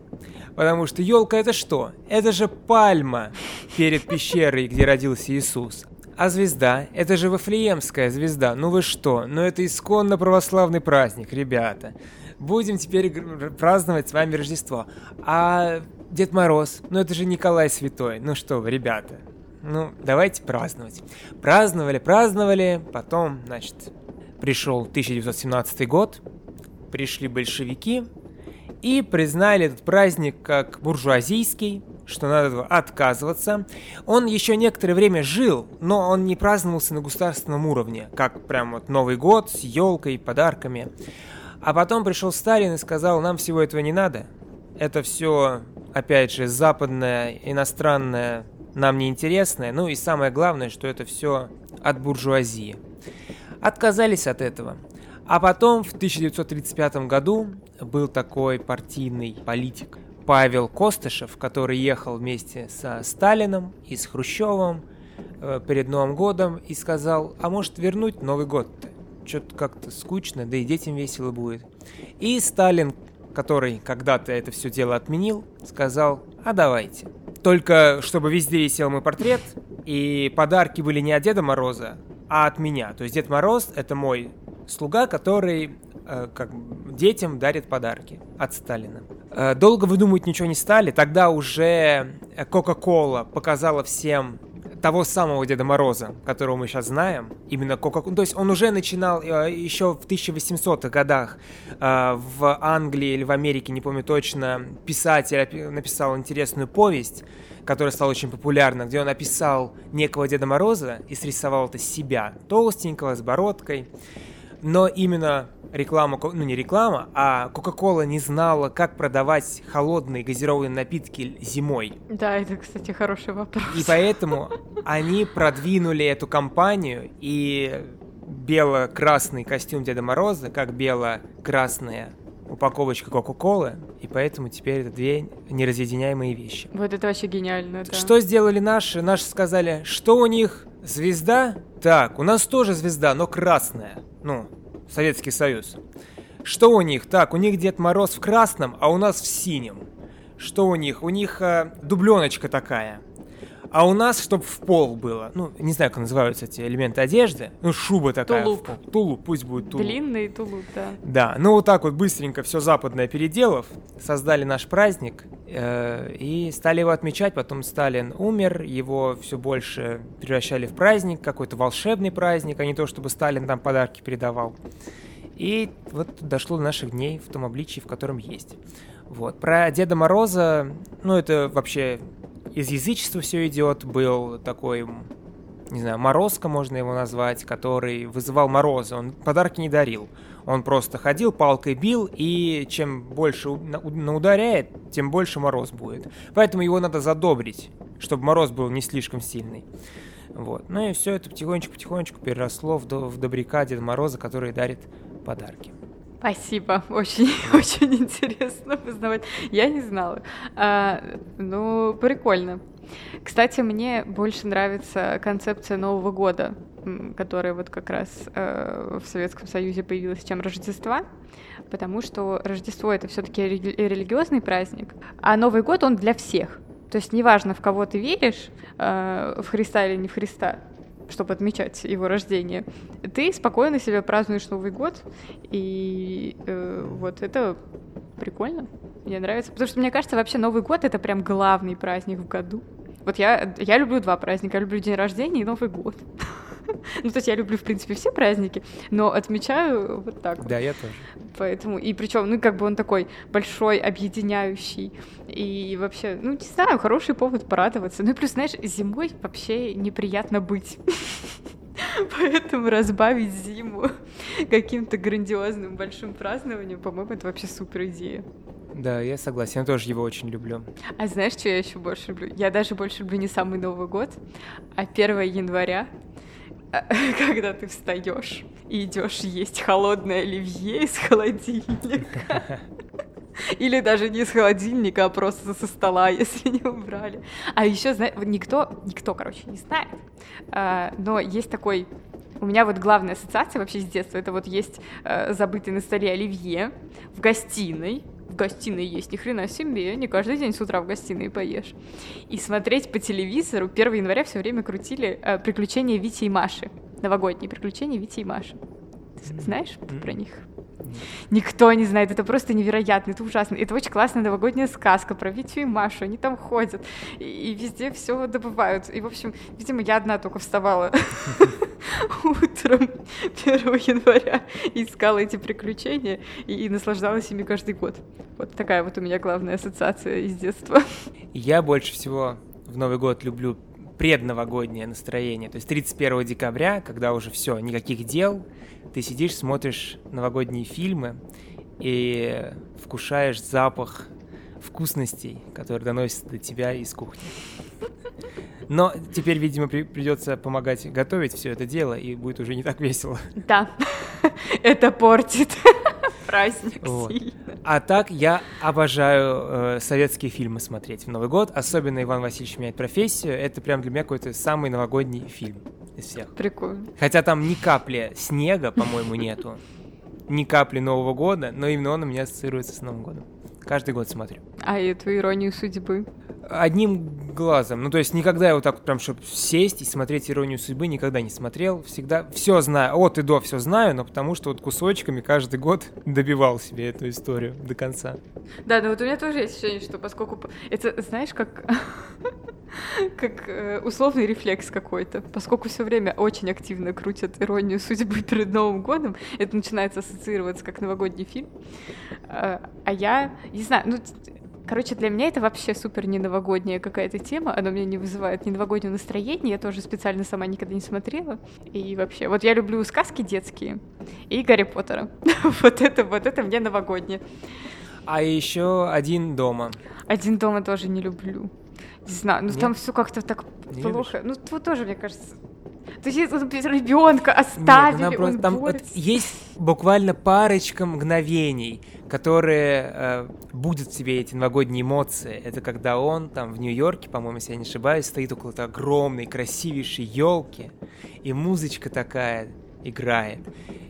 Потому что елка это что? Это же пальма перед пещерой, где родился Иисус. А звезда? Это же Вафлеемская звезда. Ну вы что? Ну это исконно православный праздник, ребята. Будем теперь праздновать с вами Рождество. А Дед Мороз, ну это же Николай Святой. Ну что вы, ребята, ну давайте праздновать. Праздновали, праздновали, потом, значит, пришел 1917 год, пришли большевики и признали этот праздник как буржуазийский, что надо отказываться. Он еще некоторое время жил, но он не праздновался на государственном уровне, как прям вот Новый год с елкой, подарками. А потом пришел Сталин и сказал, нам всего этого не надо. Это все опять же, западное, иностранное нам не интересное, ну и самое главное, что это все от буржуазии. Отказались от этого. А потом в 1935 году был такой партийный политик Павел Костышев, который ехал вместе со Сталином и с Хрущевым э, перед Новым годом и сказал, а может вернуть Новый год-то? Что-то как-то скучно, да и детям весело будет. И Сталин который когда-то это все дело отменил, сказал, а давайте. Только чтобы везде висел мой портрет, и подарки были не от Деда Мороза, а от меня. То есть Дед Мороз — это мой слуга, который э, как детям дарит подарки от Сталина. Э, долго выдумывать ничего не стали. Тогда уже Кока-Кола показала всем того самого Деда Мороза, которого мы сейчас знаем, именно кока то есть он уже начинал э, еще в 1800-х годах э, в Англии или в Америке, не помню точно, писатель написал интересную повесть, которая стала очень популярна, где он описал некого Деда Мороза и срисовал это себя, толстенького, с бородкой, но именно реклама, ну не реклама, а Coca-Cola не знала, как продавать холодные газированные напитки зимой. Да, это, кстати, хороший вопрос. И поэтому они продвинули эту компанию, и бело-красный костюм Деда Мороза, как бело-красная упаковочка Кока-Колы, и поэтому теперь это две неразъединяемые вещи. Вот это вообще гениально, да. Что сделали наши? Наши сказали, что у них звезда? Так, у нас тоже звезда, но красная. Ну, Советский Союз. Что у них? Так, у них Дед Мороз в красном, а у нас в синем. Что у них? У них э, дубленочка такая. А у нас, чтобы в пол было. Ну, не знаю, как называются эти элементы одежды. Ну, шуба такая. Тулуп. Тулуп, пусть будет тулуп. Длинный тулуп, да. Да, ну вот так вот быстренько все западное переделав, создали наш праздник и стали его отмечать. Потом Сталин умер, его все больше превращали в праздник, какой-то волшебный праздник, а не то, чтобы Сталин там подарки передавал. И вот дошло до наших дней в том обличии, в котором есть. Вот. Про Деда Мороза, ну это вообще из язычества все идет, был такой, не знаю, Морозко можно его назвать, который вызывал морозы, он подарки не дарил. Он просто ходил, палкой бил, и чем больше наударяет, тем больше мороз будет. Поэтому его надо задобрить, чтобы мороз был не слишком сильный. Вот. Ну и все это потихонечку-потихонечку переросло в, в добряка Деда Мороза, который дарит подарки. Спасибо, очень, очень интересно познавать. Я не знала. А, ну, прикольно. Кстати, мне больше нравится концепция Нового года, которая вот как раз э, в Советском Союзе появилась, чем Рождества, потому что Рождество это все-таки религиозный праздник, а Новый год он для всех. То есть неважно, в кого ты веришь, э, в Христа или не в Христа, чтобы отмечать его рождение, ты спокойно себе празднуешь Новый год, и э, вот это прикольно, мне нравится, потому что мне кажется, вообще Новый год это прям главный праздник в году. Вот я, я люблю два праздника, я люблю день рождения и Новый год. Ну, то есть я люблю, в принципе, все праздники, но отмечаю вот так вот. Да, я тоже. Поэтому, и причем, ну, как бы он такой большой, объединяющий, и вообще, ну, не знаю, хороший повод порадоваться. Ну, и плюс, знаешь, зимой вообще неприятно быть. Поэтому разбавить зиму каким-то грандиозным большим празднованием, по-моему, это вообще супер идея. Да, я согласен, я тоже его очень люблю. А знаешь, что я еще больше люблю? Я даже больше люблю не самый Новый год, а 1 января, когда ты встаешь и идешь есть холодное оливье из холодильника. Или даже не из холодильника, а просто со стола, если не убрали. А еще, знаешь, никто, никто, короче, не знает. А, но есть такой у меня вот главная ассоциация вообще с детства, это вот есть э, забытый на столе оливье в гостиной, в гостиной есть, ни хрена себе, не каждый день с утра в гостиной поешь. И смотреть по телевизору 1 января все время крутили э, приключения Вити и Маши, новогодние приключения Вити и Маши. Ты знаешь mm-hmm. про них? Никто не знает, это просто невероятно, это ужасно. Это очень классная новогодняя сказка про Витю и Машу, они там ходят и, и везде все добывают. И, в общем, видимо, я одна только вставала утром 1 января искала эти приключения и, и наслаждалась ими каждый год. Вот такая вот у меня главная ассоциация из детства. Я больше всего в Новый год люблю предновогоднее настроение. То есть 31 декабря, когда уже все, никаких дел, ты сидишь, смотришь новогодние фильмы и вкушаешь запах вкусностей, которые доносятся до тебя из кухни. Но теперь, видимо, при придется помогать готовить все это дело, и будет уже не так весело. Да, это портит праздник вот. сильно. А так я обожаю э, советские фильмы смотреть в Новый год, особенно Иван Васильевич меняет профессию. Это прям для меня какой-то самый новогодний фильм из всех. Прикольно. Хотя там ни капли снега, по-моему, нету, ни капли Нового года, но именно он у меня ассоциируется с Новым годом. Каждый год смотрю. А эту иронию судьбы? Одним глазом. Ну, то есть никогда я вот так вот прям, чтобы сесть и смотреть «Иронию судьбы», никогда не смотрел. Всегда все знаю, от и до все знаю, но потому что вот кусочками каждый год добивал себе эту историю до конца. Да, ну вот у меня тоже есть ощущение, что поскольку... Это, знаешь, как... как э, условный рефлекс какой-то. Поскольку все время очень активно крутят иронию судьбы перед Новым годом, это начинается ассоциироваться как новогодний фильм. Э, а я, не знаю, ну, Короче, для меня это вообще супер не новогодняя какая-то тема, она меня не вызывает ни новогоднего настроения, я тоже специально сама никогда не смотрела. И вообще, вот я люблю сказки детские и Гарри Поттера. вот это, вот это мне новогоднее. А еще один дома. Один дома тоже не люблю. Не знаю, ну Нет? там все как-то так не плохо. Любишь? Ну, тут тоже, мне кажется, то есть ребенка оставили, Нет, просто, там вот есть буквально парочка мгновений, которые э, будут тебе эти новогодние эмоции. Это когда он там в Нью-Йорке, по-моему, если я не ошибаюсь, стоит около огромной, красивейшей елки, и музычка такая играет.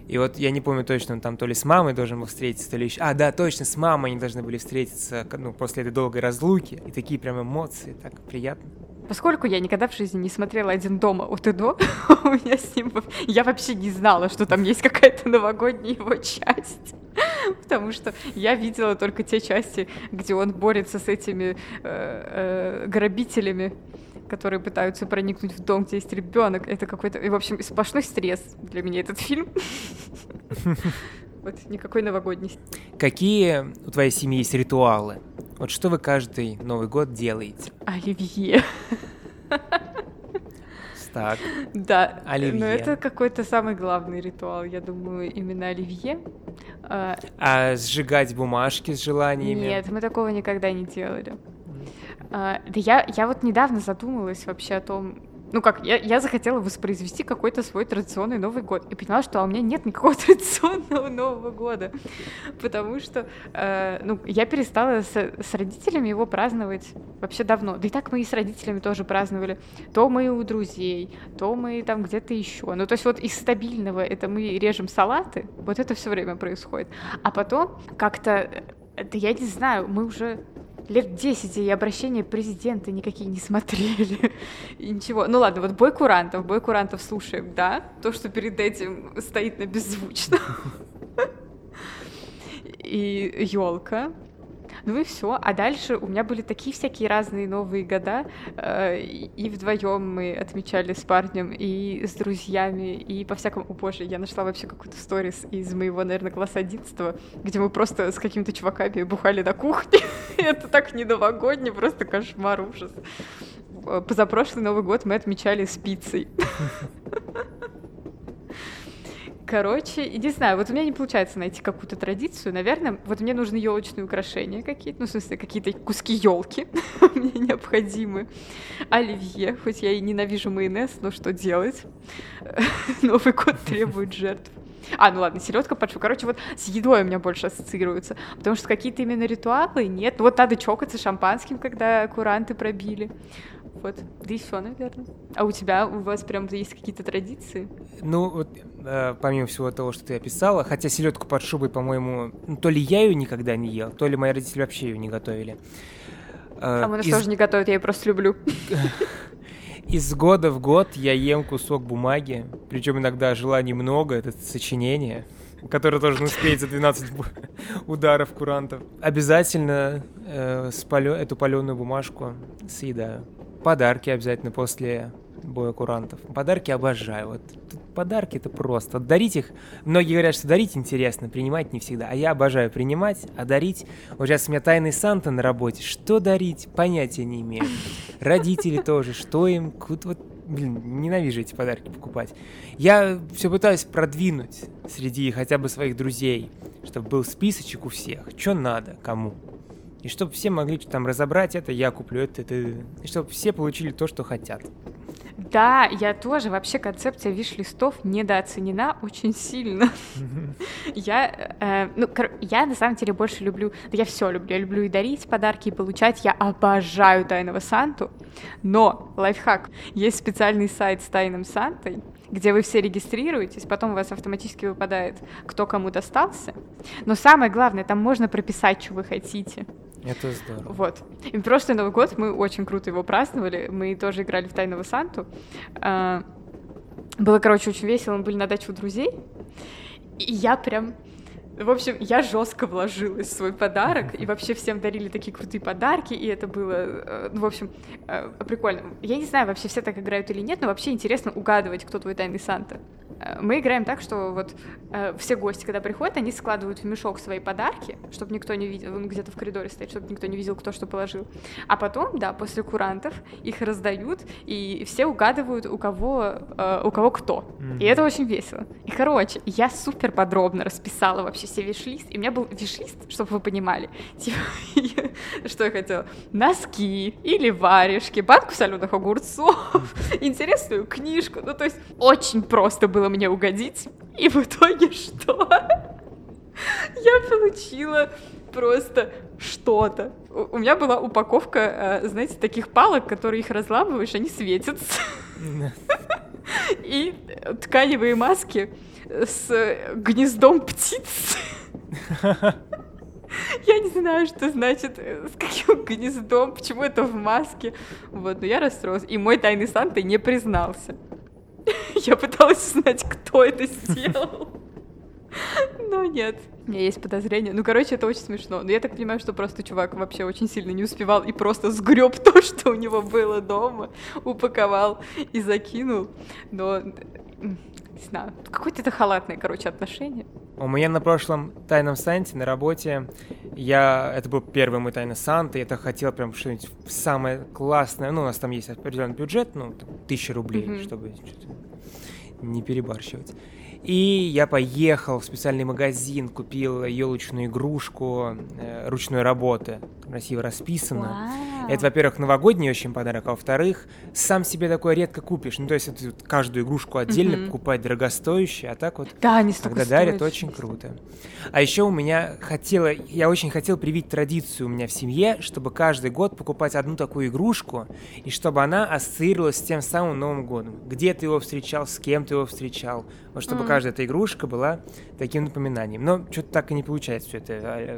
И вот я не помню точно, он там то ли с мамой должен был встретиться, то ли еще... А, да, точно, с мамой они должны были встретиться, ну, после этой долгой разлуки. И такие прям эмоции, так приятно. Поскольку я никогда в жизни не смотрела «Один дома» от и до, у меня с ним... Я вообще не знала, что там есть какая-то новогодняя его часть. Потому что я видела только те части, где он борется с этими э, э, грабителями которые пытаются проникнуть в дом, где есть ребенок. Это какой-то, в общем, сплошной стресс для меня этот фильм. Вот никакой новогодний. Какие у твоей семьи есть ритуалы? Вот что вы каждый Новый год делаете? Оливье. Так. Да. Оливье. Но это какой-то самый главный ритуал, я думаю, именно оливье. А, а сжигать бумажки с желаниями? Нет, мы такого никогда не делали. А, да я, я вот недавно задумалась вообще о том, ну как, я, я захотела воспроизвести какой-то свой традиционный Новый год. И поняла, что а у меня нет никакого традиционного Нового года. Потому что, э, ну, я перестала с, с родителями его праздновать вообще давно. Да и так мы и с родителями тоже праздновали. То мы у друзей, то мы там где-то еще. Ну, то есть вот из стабильного это мы режем салаты, вот это все время происходит. А потом как-то, да я не знаю, мы уже лет 10 и обращения президента никакие не смотрели. и ничего. Ну ладно, вот бой курантов, бой курантов слушаем, да? То, что перед этим стоит на беззвучно. и елка. Ну и все. А дальше у меня были такие всякие разные новые года. Э, и вдвоем мы отмечали с парнем, и с друзьями, и по всякому... О боже, я нашла вообще какой-то сторис из моего, наверное, класса 11 где мы просто с какими-то чуваками бухали на кухне. Это так не новогодний, просто кошмар, ужас. Позапрошлый Новый год мы отмечали с пиццей. Короче, не знаю, вот у меня не получается найти какую-то традицию. Наверное, вот мне нужны елочные украшения какие-то, ну, в смысле, какие-то куски елки мне необходимы. Оливье, хоть я и ненавижу майонез, но что делать? Новый год требует жертв. А, ну ладно, селедка под Короче, вот с едой у меня больше ассоциируется. Потому что какие-то именно ритуалы нет. Ну, вот надо чокаться шампанским, когда куранты пробили. Вот, да и все, наверное. А у тебя, у вас прям есть какие-то традиции? Ну, вот, э, помимо всего того, что ты описала, хотя селедку под шубой, по-моему, ну, то ли я ее никогда не ел, то ли мои родители вообще ее не готовили. Э, а мы нас из... тоже не готовят, я ее просто люблю. Из года в год я ем кусок бумаги, причем иногда желаний много, это сочинение, которое должен успеть за 12 ударов курантов. Обязательно э, спалю эту паленую бумажку съедаю. Подарки обязательно после боя курантов. Подарки обожаю. Вот подарки это просто. Дарить их, многие говорят, что дарить интересно, принимать не всегда. А я обожаю принимать, а дарить... Вот сейчас у меня тайный Санта на работе. Что дарить? Понятия не имею. Родители тоже. Что им? Вот, блин, ненавижу эти подарки покупать. Я все пытаюсь продвинуть среди хотя бы своих друзей, чтобы был списочек у всех. Что надо, кому. И чтобы все могли там разобрать это, я куплю это, это. И чтобы все получили то, что хотят. Да, я тоже. Вообще концепция виш-листов недооценена очень сильно. Я, э, ну, я на самом деле больше люблю, да я все люблю. Я люблю и дарить подарки, и получать. Я обожаю Тайного Санту. Но, лайфхак, есть специальный сайт с Тайным Сантой, где вы все регистрируетесь, потом у вас автоматически выпадает, кто кому достался. Но самое главное, там можно прописать, что вы хотите. Это здорово. Вот. И прошлый Новый год мы очень круто его праздновали. Мы тоже играли в Тайного Санту. А, было, короче, очень весело. Мы были на даче у друзей. И я прям в общем, я жестко вложилась в свой подарок, и вообще всем дарили такие крутые подарки, и это было, э, ну, в общем, э, прикольно. Я не знаю, вообще все так играют или нет, но вообще интересно угадывать, кто твой тайный Санта. Э, мы играем так, что вот э, все гости, когда приходят, они складывают в мешок свои подарки, чтобы никто не видел, он где-то в коридоре стоит, чтобы никто не видел, кто что положил. А потом, да, после курантов их раздают, и все угадывают, у кого, э, у кого кто. Mm-hmm. И это очень весело. И, короче, я супер подробно расписала вообще все виш-лист, и у меня был виш-лист, чтобы вы понимали, типа, что я хотела, носки или варежки, банку соленых огурцов, интересную книжку, ну, то есть очень просто было мне угодить. И в итоге что? Я получила просто что-то. У меня была упаковка, э, знаете, таких палок, которые их разламываешь, они светятся. И тканевые маски с гнездом птиц. Я не знаю, что значит, э, с каким гнездом, почему это в маске. Вот, но я расстроилась. И мой тайный Санта не признался. Я пыталась узнать, кто это сделал. Но нет. У меня есть подозрение. Ну, короче, это очень смешно. Но я так понимаю, что просто чувак вообще очень сильно не успевал и просто сгреб то, что у него было дома, упаковал и закинул. Но не знаю, какое-то это халатное, короче, отношение. У меня на прошлом тайном санте на работе, я, это был первый мой тайный сант, и это хотел прям что-нибудь самое классное, ну, у нас там есть определенный бюджет, ну, тысяча рублей, mm-hmm. чтобы не перебарщивать. И я поехал в специальный магазин, купил елочную игрушку э, ручной работы, красиво расписано. Wow. Это, во-первых, новогодний очень подарок, а во-вторых, сам себе такое редко купишь. Ну, то есть это каждую игрушку отдельно mm-hmm. покупать дорогостоящую, а так вот, да, они когда дарят, очень круто. А еще у меня хотела, я очень хотел привить традицию у меня в семье, чтобы каждый год покупать одну такую игрушку, и чтобы она ассоциировалась с тем самым Новым годом. Где ты его встречал, с кем ты его встречал, вот чтобы mm. Каждая эта игрушка была таким напоминанием. Но что-то так и не получается все это. А,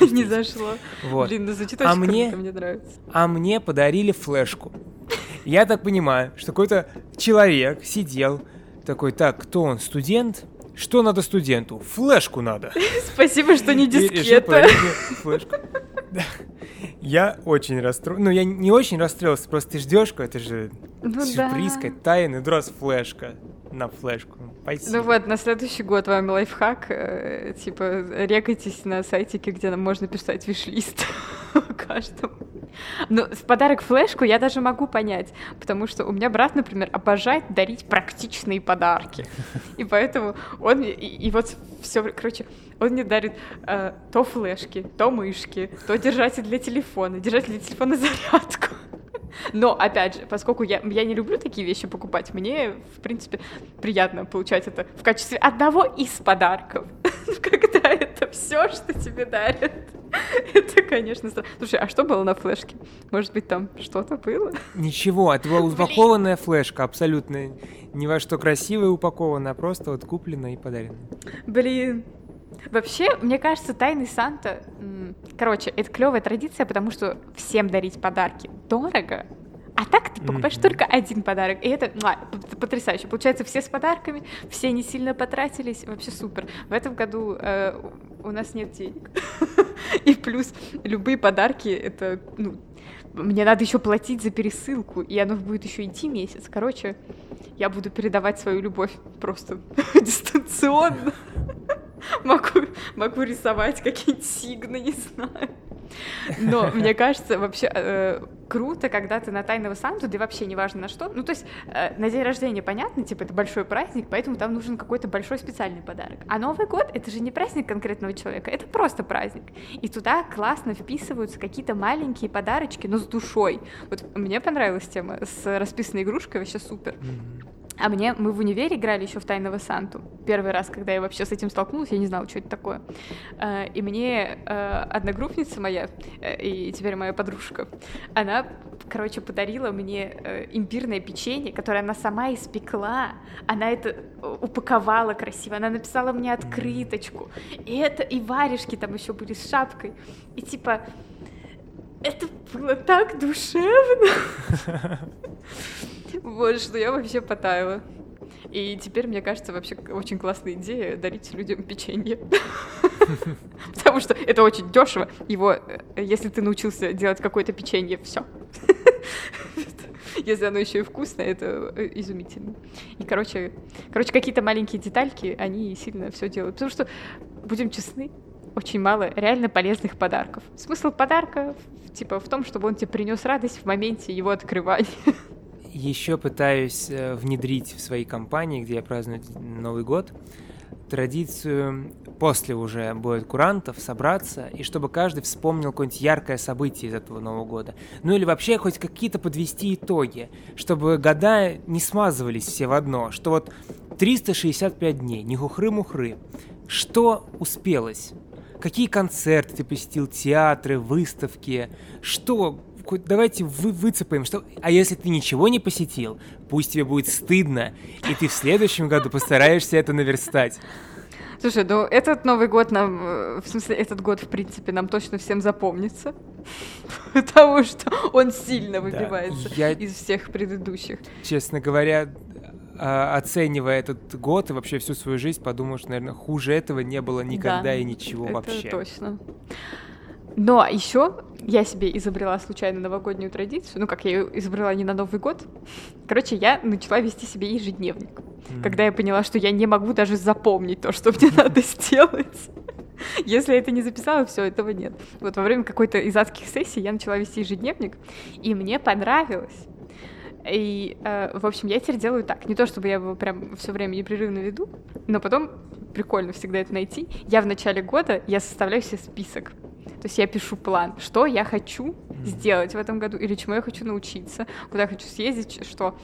не зашло. Вот. Блин, ну звучит а очень мне, мне нравится. А мне подарили флешку. Я так понимаю, что какой-то человек сидел такой, так, кто он, студент? Что надо студенту? Флешку надо. Спасибо, что не дискета. флешку. Я очень расстроен. Ну, я не очень расстроился, просто ты ждешь, это же Ну сюрприз, да. ну раз флешка на флешку. Спасибо. Ну вот, на следующий год вам лайфхак, э, типа, рекайтесь на сайтике, где нам можно писать виш-лист каждому. Ну, в подарок флешку я даже могу понять, потому что у меня брат, например, обожает дарить практичные подарки. И поэтому он, и, и вот все, короче, он мне дарит э, то флешки, то мышки, то держатель для телефона, держатель для телефона зарядку. Но, опять же, поскольку я, я не люблю такие вещи покупать, мне, в принципе, приятно получать это в качестве одного из подарков. Когда это все, что тебе дарят. Это, конечно, странно. Слушай, а что было на флешке? Может быть, там что-то было? Ничего, это была упакованная флешка, абсолютно ни во что красивая упакованная, а просто вот куплена и подарена. Блин. Вообще, мне кажется, тайный Санта... Короче, это клевая традиция, потому что всем дарить подарки дорого. А так ты покупаешь Мгм. только один подарок. И это муа, п- потрясающе. Получается, все с подарками, все не сильно потратились. Вообще супер. В этом году э, у нас нет денег. И плюс любые подарки это, ну, мне надо еще платить за пересылку, и оно будет еще идти месяц. Короче, я буду передавать свою любовь просто дистанционно. Могу, могу рисовать какие-нибудь сигны, не знаю. Но мне кажется, вообще э, круто, когда ты на тайного Санту, да вообще неважно на что. Ну, то есть э, на день рождения, понятно, типа это большой праздник, поэтому там нужен какой-то большой специальный подарок. А Новый год это же не праздник конкретного человека, это просто праздник. И туда классно вписываются какие-то маленькие подарочки, но с душой. Вот мне понравилась тема с расписанной игрушкой, вообще супер. А мне, мы в универе играли еще в Тайного Санту. Первый раз, когда я вообще с этим столкнулась, я не знала, что это такое. Э, И мне э, одногруппница моя, э, и теперь моя подружка, она, короче, подарила мне э, имбирное печенье, которое она сама испекла. Она это э, упаковала красиво, она написала мне открыточку. И это, и варежки там еще были с шапкой. И типа, это было так душевно. Вот, что я вообще потаяла. И теперь, мне кажется, вообще очень классная идея дарить людям печенье. Потому что это очень дешево. Его, э, если ты научился делать какое-то печенье, все. Если оно еще и вкусное, это э, изумительно. И, короче, короче, какие-то маленькие детальки, они сильно все делают. Потому что, будем честны, очень мало реально полезных подарков. Смысл подарка, типа, в том, чтобы он тебе принес радость в моменте его открывания. Еще пытаюсь э, внедрить в свои компании, где я праздную Новый год, традицию после уже будет курантов собраться, и чтобы каждый вспомнил какое-нибудь яркое событие из этого Нового года. Ну или вообще хоть какие-то подвести итоги, чтобы года не смазывались все в одно, что вот 365 дней, не хухры-мухры. Что успелось? Какие концерты ты посетил, театры, выставки? Что давайте вы выцепаем, что... А если ты ничего не посетил, пусть тебе будет стыдно, и ты в следующем году постараешься это наверстать. Слушай, ну этот Новый год нам, э, в смысле, этот год, в принципе, нам точно всем запомнится, потому что он сильно выбивается я- из всех предыдущих. Честно говоря, а, оценивая этот год и вообще всю свою жизнь, подумал, что, наверное, хуже этого не было никогда Да, и ничего Это вообще. точно. Но еще я себе изобрела случайно новогоднюю традицию, ну как я ее изобрела не на Новый год. Короче, я начала вести себе ежедневник, М. когда я поняла, что я не могу даже запомнить то, что мне надо сделать. Если я это не записала, все, этого нет. Вот во время какой-то из адских сессий я начала вести ежедневник, и мне понравилось. И, э, в общем, я теперь делаю так. Не то, чтобы я его прям все время непрерывно веду, но потом прикольно всегда это найти. Я в начале года, я составляю себе список. То есть я пишу план, что я хочу сделать в этом году, или чему я хочу научиться, куда я хочу съездить, что.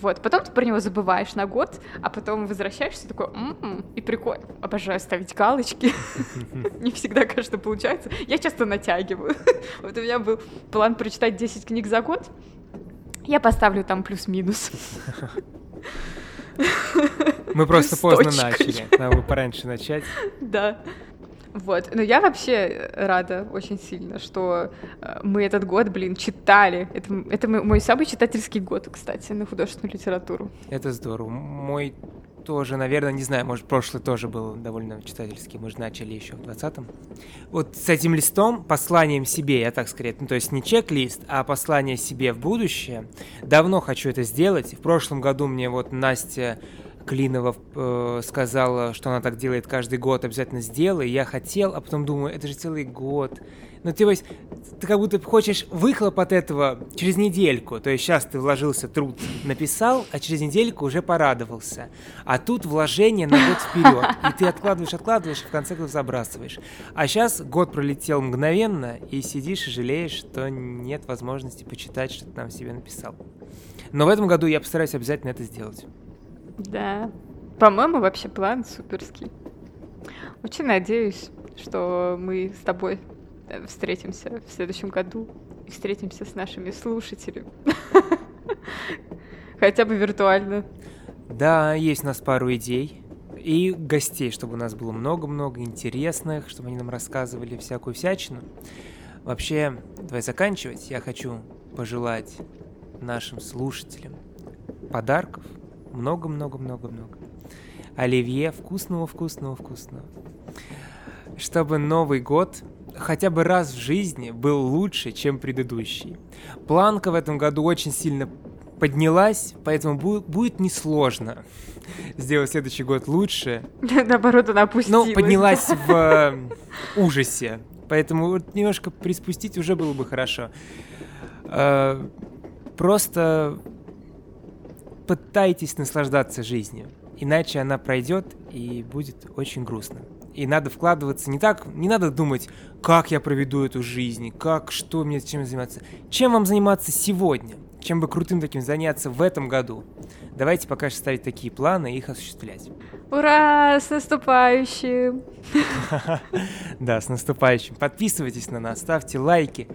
Вот. Потом ты про него забываешь на год, а потом возвращаешься такой, «М-м, и прикольно. Обожаю ставить галочки. Не всегда, конечно, получается. Я часто натягиваю. Вот у меня был план прочитать 10 книг за год. Я поставлю там плюс-минус. Мы просто поздно начали. Надо бы пораньше начать. Да. Вот. Но я вообще рада очень сильно, что э, мы этот год, блин, читали. Это, это мой самый читательский год, кстати, на художественную литературу. Это здорово. Мой тоже, наверное, не знаю, может, прошлый тоже был довольно читательский, мы же начали еще в 20-м. Вот с этим листом, посланием себе, я так скорее, ну, то есть не чек-лист, а послание себе в будущее. Давно хочу это сделать. В прошлом году мне вот Настя Клинова э, сказала, что она так делает каждый год, обязательно сделай. Я хотел, а потом думаю, это же целый год. Но ты, есть, ты как будто хочешь выхлоп от этого через недельку. То есть сейчас ты вложился труд, написал, а через недельку уже порадовался. А тут вложение на год вперед. И ты откладываешь, откладываешь, и в конце концов забрасываешь. А сейчас год пролетел мгновенно, и сидишь и жалеешь, что нет возможности почитать, что ты там себе написал. Но в этом году я постараюсь обязательно это сделать. Да. По-моему, вообще план суперский. Очень надеюсь, что мы с тобой э, встретимся в следующем году и встретимся с нашими слушателями. Хотя бы виртуально. Да, есть у нас пару идей. И гостей, чтобы у нас было много-много интересных, чтобы они нам рассказывали всякую всячину. Вообще, давай заканчивать. Я хочу пожелать нашим слушателям подарков, много-много-много-много. Оливье вкусного-вкусного-вкусного. Чтобы Новый год хотя бы раз в жизни был лучше, чем предыдущий. Планка в этом году очень сильно поднялась, поэтому будет, будет несложно сделать следующий год лучше. Наоборот, она опустилась. Ну, поднялась в э, ужасе. Поэтому вот немножко приспустить уже было бы хорошо. Э, просто пытайтесь наслаждаться жизнью, иначе она пройдет и будет очень грустно. И надо вкладываться не так, не надо думать, как я проведу эту жизнь, как, что мне, чем заниматься. Чем вам заниматься сегодня? Чем бы крутым таким заняться в этом году? Давайте пока что ставить такие планы и их осуществлять. Ура! С наступающим! Да, с наступающим. Подписывайтесь на нас, ставьте лайки.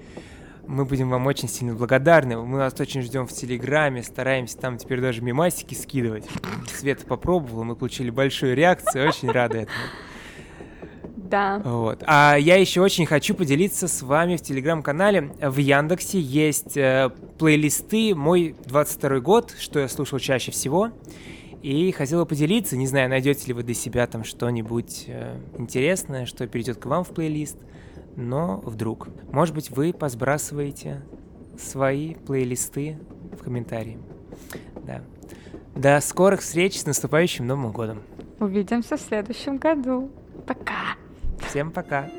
Мы будем вам очень сильно благодарны. Мы вас очень ждем в Телеграме, стараемся там теперь даже мимасики скидывать. Света попробовала, мы получили большую реакцию, очень рады этому. Да. Вот. А я еще очень хочу поделиться с вами в телеграм-канале. В Яндексе есть э, плейлисты «Мой 22 год», что я слушал чаще всего. И хотела поделиться, не знаю, найдете ли вы для себя там что-нибудь э, интересное, что перейдет к вам в плейлист но вдруг. Может быть, вы посбрасываете свои плейлисты в комментарии. Да. До скорых встреч с наступающим Новым годом. Увидимся в следующем году. Пока. Всем пока.